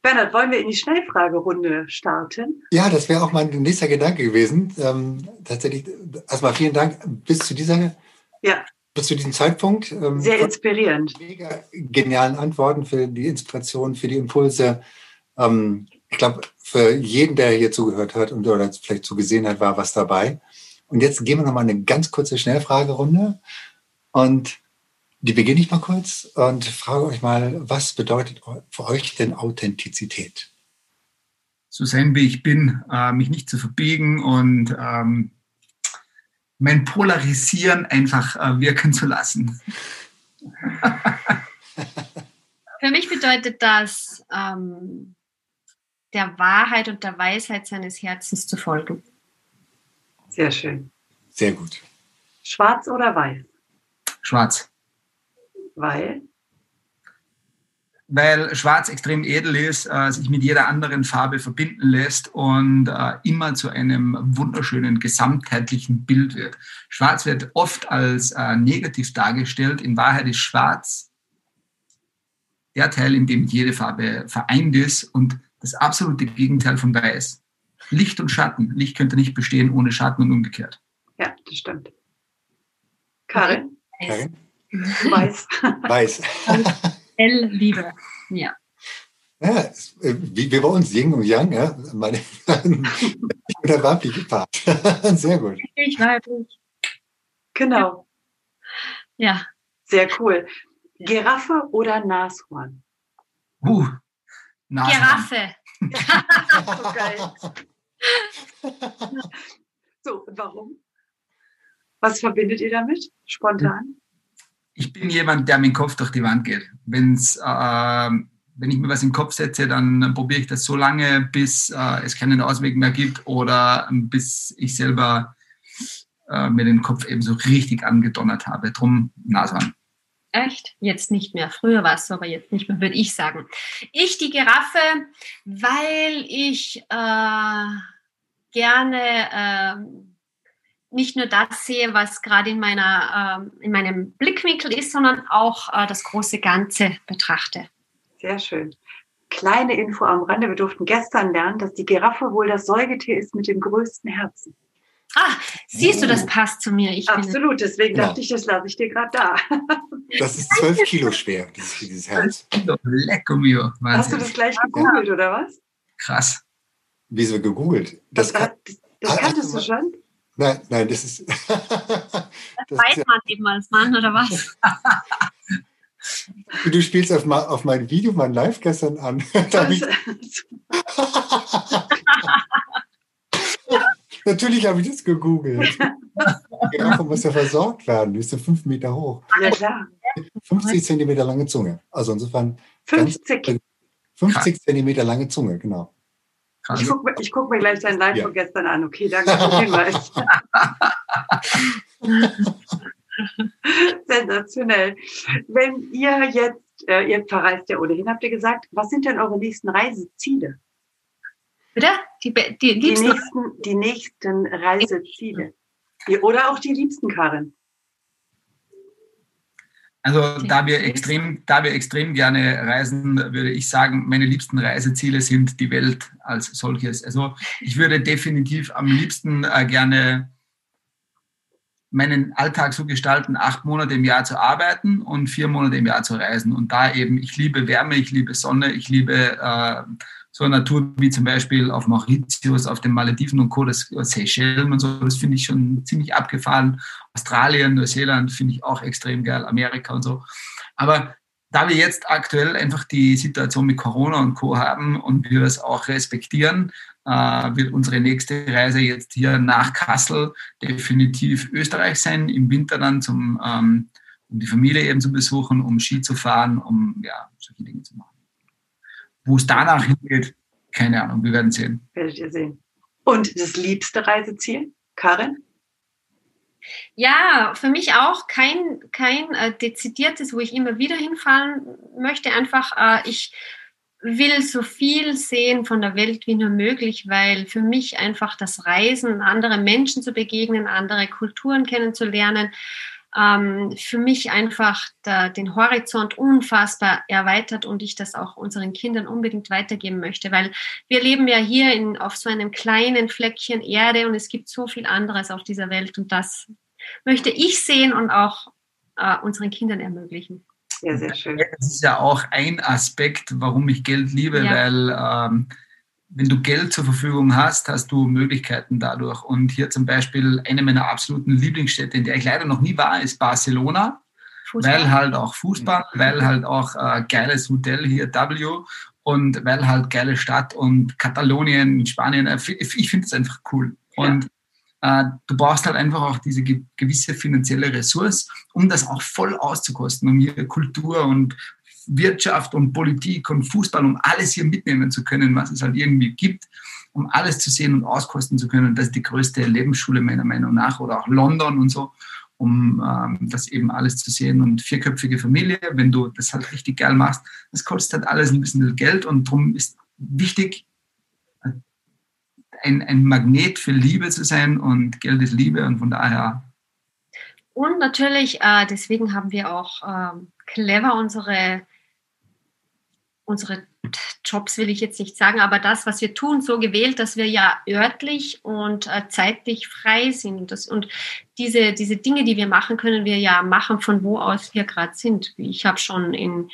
Bernhard, wollen wir in die Schnellfragerunde starten? Ja, das wäre auch mein nächster Gedanke gewesen. Ähm, tatsächlich, erstmal vielen Dank bis zu dieser ja bis zu diesem Zeitpunkt. Ähm, Sehr inspirierend. Mega genialen Antworten für die Inspiration, für die Impulse. Ähm, ich glaube, für jeden, der hier zugehört hat und oder vielleicht zugesehen hat, war was dabei. Und jetzt gehen wir nochmal eine ganz kurze Schnellfragerunde. Und die beginne ich mal kurz und frage euch mal, was bedeutet für euch denn Authentizität? So sein, wie ich bin, äh, mich nicht zu verbiegen und ähm, mein Polarisieren einfach äh, wirken zu lassen. Für mich bedeutet das, ähm, der Wahrheit und der Weisheit seines Herzens zu folgen. Sehr schön. Sehr gut. Schwarz oder weiß? Schwarz. Weil? weil Schwarz extrem edel ist, äh, sich mit jeder anderen Farbe verbinden lässt und äh, immer zu einem wunderschönen gesamtheitlichen Bild wird. Schwarz wird oft als äh, negativ dargestellt. In Wahrheit ist Schwarz der Teil, in dem jede Farbe vereint ist und das absolute Gegenteil von Weiß. Licht und Schatten. Licht könnte nicht bestehen ohne Schatten und umgekehrt. Ja, das stimmt. Karin? Karin? Weiß. Weiß. L Liebe, ja. Ja, äh, wie, wie bei uns, Ying und Yang, ja. Meine, der weibliche Part. Sehr gut. Ich weiblich. Genau. Ja. Sehr cool. Giraffe oder Nashorn? Uh, Nashorn. Giraffe. so geil. So, warum? Was verbindet ihr damit? Spontan? ich bin jemand, der mit dem Kopf durch die Wand geht. Wenn's, äh, wenn ich mir was in den Kopf setze, dann probiere ich das so lange, bis äh, es keinen Ausweg mehr gibt oder bis ich selber äh, mir den Kopf eben so richtig angedonnert habe. Drum Nashorn. Echt? Jetzt nicht mehr. Früher war es so, aber jetzt nicht mehr, würde ich sagen. Ich die Giraffe, weil ich äh, gerne ähm, nicht nur das sehe, was gerade in, äh, in meinem Blickwinkel ist, sondern auch äh, das große Ganze betrachte. Sehr schön. Kleine Info am Rande. Wir durften gestern lernen, dass die Giraffe wohl das Säugetier ist mit dem größten Herzen. Ah, siehst du, das passt zu mir. Ich Absolut, deswegen ja. dachte ich, das lasse ich dir gerade da. Das ist zwölf Kilo schwer, dieses, dieses Herz. Lecker mir. Hast du das gleich gegoogelt, ja. oder was? Krass. Wieso gegoogelt? Das, das, das, das kanntest du schon? Nein, nein, das ist. das, das weiß man eben als Mann, oder was? Du spielst auf, auf mein Video, mein Live gestern an. ich, Natürlich habe ich das gegoogelt. Die Giraffe muss ja versorgt werden. Die ist ja fünf Meter hoch. Ja, klar. 50 Zentimeter lange Zunge. Also insofern. 50. 50 Zentimeter lange Zunge, genau. Ich gucke guck mir gleich dein Live ja. von gestern an. Okay, danke für den Hinweis. Sensationell. Wenn ihr jetzt, äh, ihr verreist ja ohnehin, habt ihr gesagt, was sind denn eure nächsten Reiseziele? Bitte? Die, die, die, die nächsten, die nächsten Reiseziele. Oder auch die liebsten, Karin. Also da wir extrem, da wir extrem gerne reisen, würde ich sagen, meine liebsten Reiseziele sind die Welt als solches. Also ich würde definitiv am liebsten äh, gerne meinen Alltag so gestalten, acht Monate im Jahr zu arbeiten und vier Monate im Jahr zu reisen. Und da eben, ich liebe Wärme, ich liebe Sonne, ich liebe äh, so Natur wie zum Beispiel auf Mauritius, auf den Malediven und Co., das Seychellen und so, das finde ich schon ziemlich abgefahren. Australien, Neuseeland finde ich auch extrem geil, Amerika und so. Aber da wir jetzt aktuell einfach die Situation mit Corona und Co. haben und wir das auch respektieren, äh, wird unsere nächste Reise jetzt hier nach Kassel definitiv Österreich sein, im Winter dann zum, ähm, um die Familie eben zu besuchen, um Ski zu fahren, um ja, solche Dinge zu machen. Wo es danach hingeht, keine Ahnung, wir werden sehen. Werdet ihr sehen. Und das liebste Reiseziel, Karin? Ja, für mich auch kein, kein äh, dezidiertes, wo ich immer wieder hinfahren möchte. Einfach, äh, ich will so viel sehen von der Welt wie nur möglich, weil für mich einfach das Reisen, andere Menschen zu begegnen, andere Kulturen kennenzulernen, ähm, für mich einfach da, den Horizont unfassbar erweitert und ich das auch unseren Kindern unbedingt weitergeben möchte, weil wir leben ja hier in, auf so einem kleinen Fleckchen Erde und es gibt so viel anderes auf dieser Welt und das möchte ich sehen und auch äh, unseren Kindern ermöglichen. Ja, sehr schön. Das ist ja auch ein Aspekt, warum ich Geld liebe, ja. weil ähm, wenn du Geld zur Verfügung hast, hast du Möglichkeiten dadurch. Und hier zum Beispiel eine meiner absoluten Lieblingsstädte, in der ich leider noch nie war, ist Barcelona. Fußball. Weil halt auch Fußball, weil halt auch äh, geiles Hotel hier W und weil halt geile Stadt und Katalonien in Spanien. Äh, ich finde es einfach cool. Und ja. äh, du brauchst halt einfach auch diese ge gewisse finanzielle Ressource, um das auch voll auszukosten, um hier Kultur und Wirtschaft und Politik und Fußball, um alles hier mitnehmen zu können, was es halt irgendwie gibt, um alles zu sehen und auskosten zu können. Das ist die größte Lebensschule meiner Meinung nach oder auch London und so, um ähm, das eben alles zu sehen. Und vierköpfige Familie, wenn du das halt richtig geil machst, das kostet halt alles ein bisschen Geld und darum ist wichtig, ein, ein Magnet für Liebe zu sein und Geld ist Liebe und von daher und natürlich, äh, deswegen haben wir auch äh, clever unsere unsere Jobs will ich jetzt nicht sagen, aber das, was wir tun, so gewählt, dass wir ja örtlich und äh, zeitlich frei sind. Und, das, und diese, diese Dinge, die wir machen, können wir ja machen, von wo aus wir gerade sind. Ich habe schon in,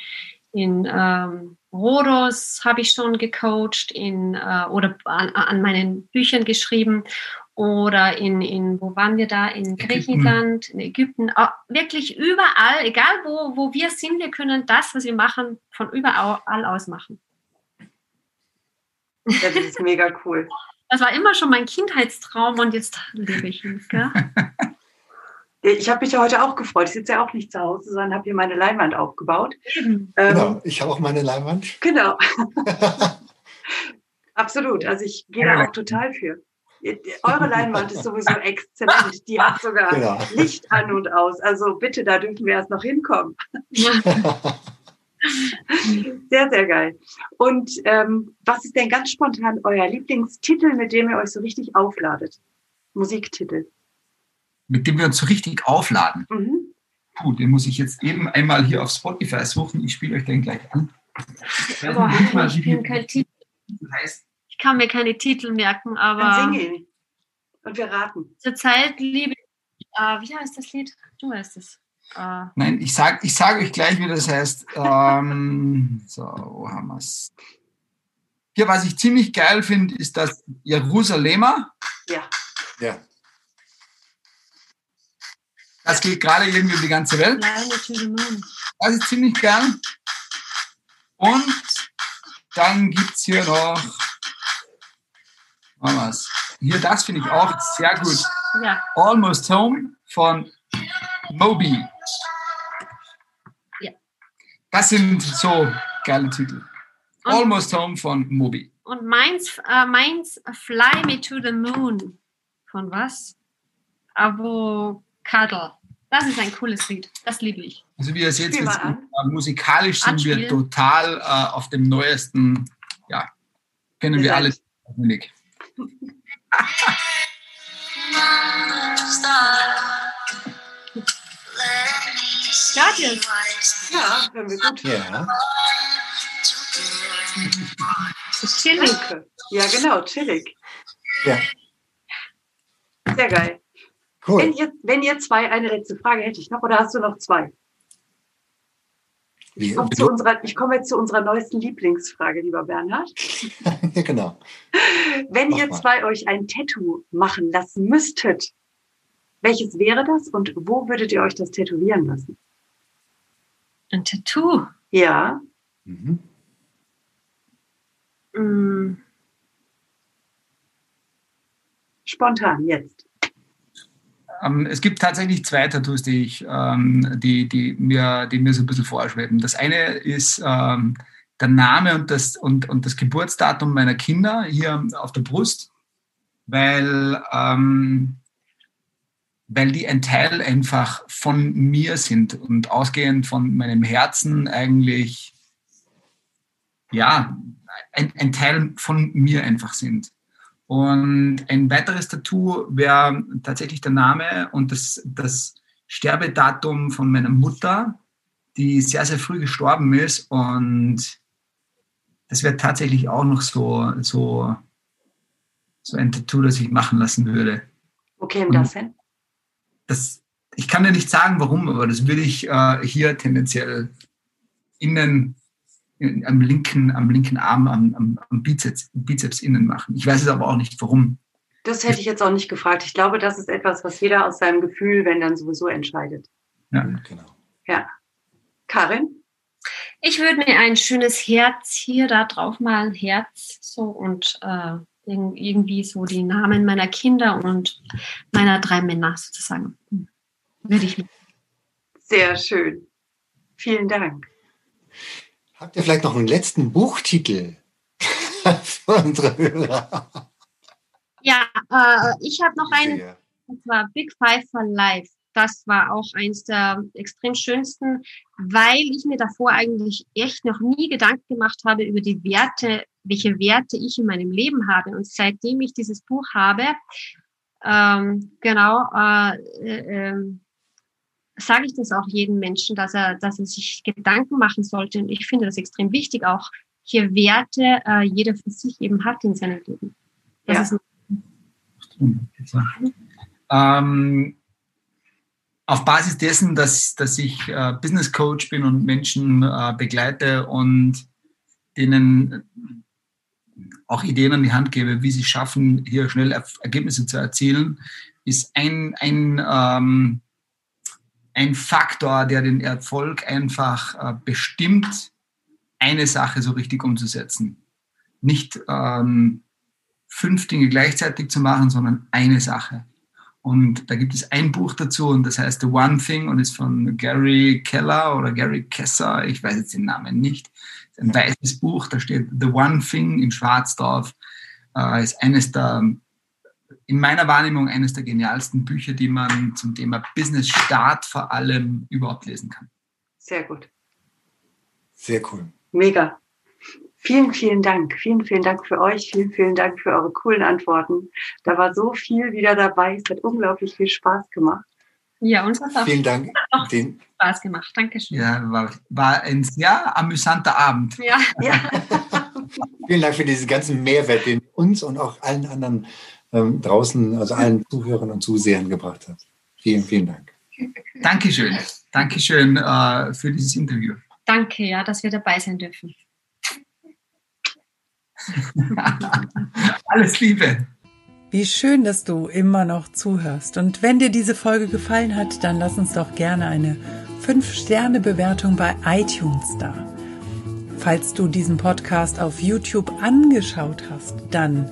in ähm, Rhodos habe ich schon gecoacht in, äh, oder an, an meinen Büchern geschrieben oder in, in, wo waren wir da? In Griechenland, in Ägypten, auch wirklich überall, egal wo, wo wir sind, wir können das, was wir machen, von überall aus machen. Ja, das ist mega cool. Das war immer schon mein Kindheitstraum und jetzt lebe ich ihn. Gell? Ich habe mich ja heute auch gefreut. Ich sitze ja auch nicht zu Hause, sondern habe hier meine Leinwand aufgebaut. Ähm, genau, ich habe auch meine Leinwand. Genau. Absolut. Also ich gehe da auch total für. Eure Leinwand ist sowieso exzellent. Die hat sogar genau. Licht an und aus. Also bitte, da dürfen wir erst noch hinkommen. sehr, sehr geil. Und ähm, was ist denn ganz spontan euer Lieblingstitel, mit dem ihr euch so richtig aufladet? Musiktitel. Mit dem wir uns so richtig aufladen? Mhm. Puh, den muss ich jetzt eben einmal hier auf Spotify suchen. Ich spiele euch den gleich an. Aber ich bin kein Titel. Heißt, kann mir keine Titel merken, aber. Dann sing ihn. Und wir raten. Zurzeit liebe ich. Äh, wie heißt das Lied? Du weißt es. Äh, Nein, ich sage ich sag euch gleich, wie das heißt. Ähm, so, wo haben wir es? Hier, was ich ziemlich geil finde, ist das Jerusalemer. Ja. Ja. Das geht gerade irgendwie um die ganze Welt. Das ist ziemlich geil. Und dann gibt es hier noch Mamas. Hier, das finde ich auch sehr gut. Ja. Almost Home von Moby. Ja. Das sind so geile Titel. Und, Almost Home von Moby. Und meins, äh, meins Fly Me to the Moon. Von was? Avocado. Das ist ein cooles Lied. Das liebe ich. Also wie ihr seht, jetzt, musikalisch sind Anspielen. wir total äh, auf dem neuesten, ja, kennen wir alles. Guardian. Ja, hören wir gut. Ja. Chillig. Ja, genau, chillig. Ja. Sehr geil. Cool. Wenn ihr, wenn ihr zwei, eine letzte Frage hätte ich noch, oder hast du noch zwei? Ich komme, zu unserer, ich komme jetzt zu unserer neuesten Lieblingsfrage, lieber Bernhard. ja, genau. Wenn Mach ihr zwei mal. euch ein Tattoo machen lassen müsstet, welches wäre das und wo würdet ihr euch das tätowieren lassen? Ein Tattoo? Ja. Mhm. Mm. Spontan, jetzt. Ähm, es gibt tatsächlich zwei Tattoos, die, ich, ähm, die, die, mir, die mir so ein bisschen vorschweben. Das eine ist ähm, der Name und das, und, und das Geburtsdatum meiner Kinder hier auf der Brust, weil, ähm, weil die ein Teil einfach von mir sind und ausgehend von meinem Herzen eigentlich, ja, ein, ein Teil von mir einfach sind. Und ein weiteres Tattoo wäre tatsächlich der Name und das, das Sterbedatum von meiner Mutter, die sehr, sehr früh gestorben ist. Und das wäre tatsächlich auch noch so, so, so ein Tattoo, das ich machen lassen würde. Wo käme das hin? Das, ich kann dir nicht sagen, warum, aber das würde ich äh, hier tendenziell innen am linken, am linken Arm, am, am, am Bizeps, Bizeps innen machen. Ich weiß es aber auch nicht, warum. Das hätte ich jetzt auch nicht gefragt. Ich glaube, das ist etwas, was jeder aus seinem Gefühl, wenn dann sowieso entscheidet. Ja, genau. Ja. Karin? Ich würde mir ein schönes Herz hier da drauf malen, Herz so und äh, irgendwie so die Namen meiner Kinder und meiner drei Männer sozusagen. Würde ich. Sehr schön. Vielen Dank. Habt ihr vielleicht noch einen letzten Buchtitel für unsere Hörer? Ja, äh, ich habe noch einen, und zwar Big Five for Life. Das war auch eins der extrem schönsten, weil ich mir davor eigentlich echt noch nie Gedanken gemacht habe über die Werte, welche Werte ich in meinem Leben habe. Und seitdem ich dieses Buch habe, ähm, genau, äh, äh, ähm, sage ich das auch jedem Menschen, dass er, dass er sich Gedanken machen sollte. Und ich finde das extrem wichtig, auch hier Werte äh, jeder für sich eben hat in seinem Leben. Das ja. ähm, auf Basis dessen, dass, dass ich äh, Business Coach bin und Menschen äh, begleite und denen auch Ideen an die Hand gebe, wie sie schaffen, hier schnell Ergebnisse zu erzielen, ist ein, ein ähm, ein Faktor, der den Erfolg einfach äh, bestimmt, eine Sache so richtig umzusetzen. Nicht ähm, fünf Dinge gleichzeitig zu machen, sondern eine Sache. Und da gibt es ein Buch dazu und das heißt The One Thing und ist von Gary Keller oder Gary Kesser, ich weiß jetzt den Namen nicht. ein weißes Buch, da steht The One Thing in schwarz drauf. Äh, ist eines der in meiner Wahrnehmung eines der genialsten Bücher, die man zum Thema Business Start vor allem überhaupt lesen kann. Sehr gut. Sehr cool. Mega. Vielen, vielen Dank. Vielen, vielen Dank für euch. Vielen, vielen Dank für eure coolen Antworten. Da war so viel wieder dabei. Es hat unglaublich viel Spaß gemacht. Ja, uns hat auch vielen Dank. Auch Den, Spaß gemacht. Dankeschön. Ja, war, war ein sehr amüsanter Abend. Ja, ja. vielen Dank für diesen ganzen Mehrwert, den uns und auch allen anderen ähm, draußen, also allen Zuhörern und Zusehern gebracht hat. Vielen, vielen Dank. Dankeschön. Dankeschön äh, für dieses Interview. Danke, ja, dass wir dabei sein dürfen. Alles Liebe. Wie schön, dass du immer noch zuhörst. Und wenn dir diese Folge gefallen hat, dann lass uns doch gerne eine 5-Sterne-Bewertung bei iTunes da. Falls du diesen Podcast auf YouTube angeschaut hast, dann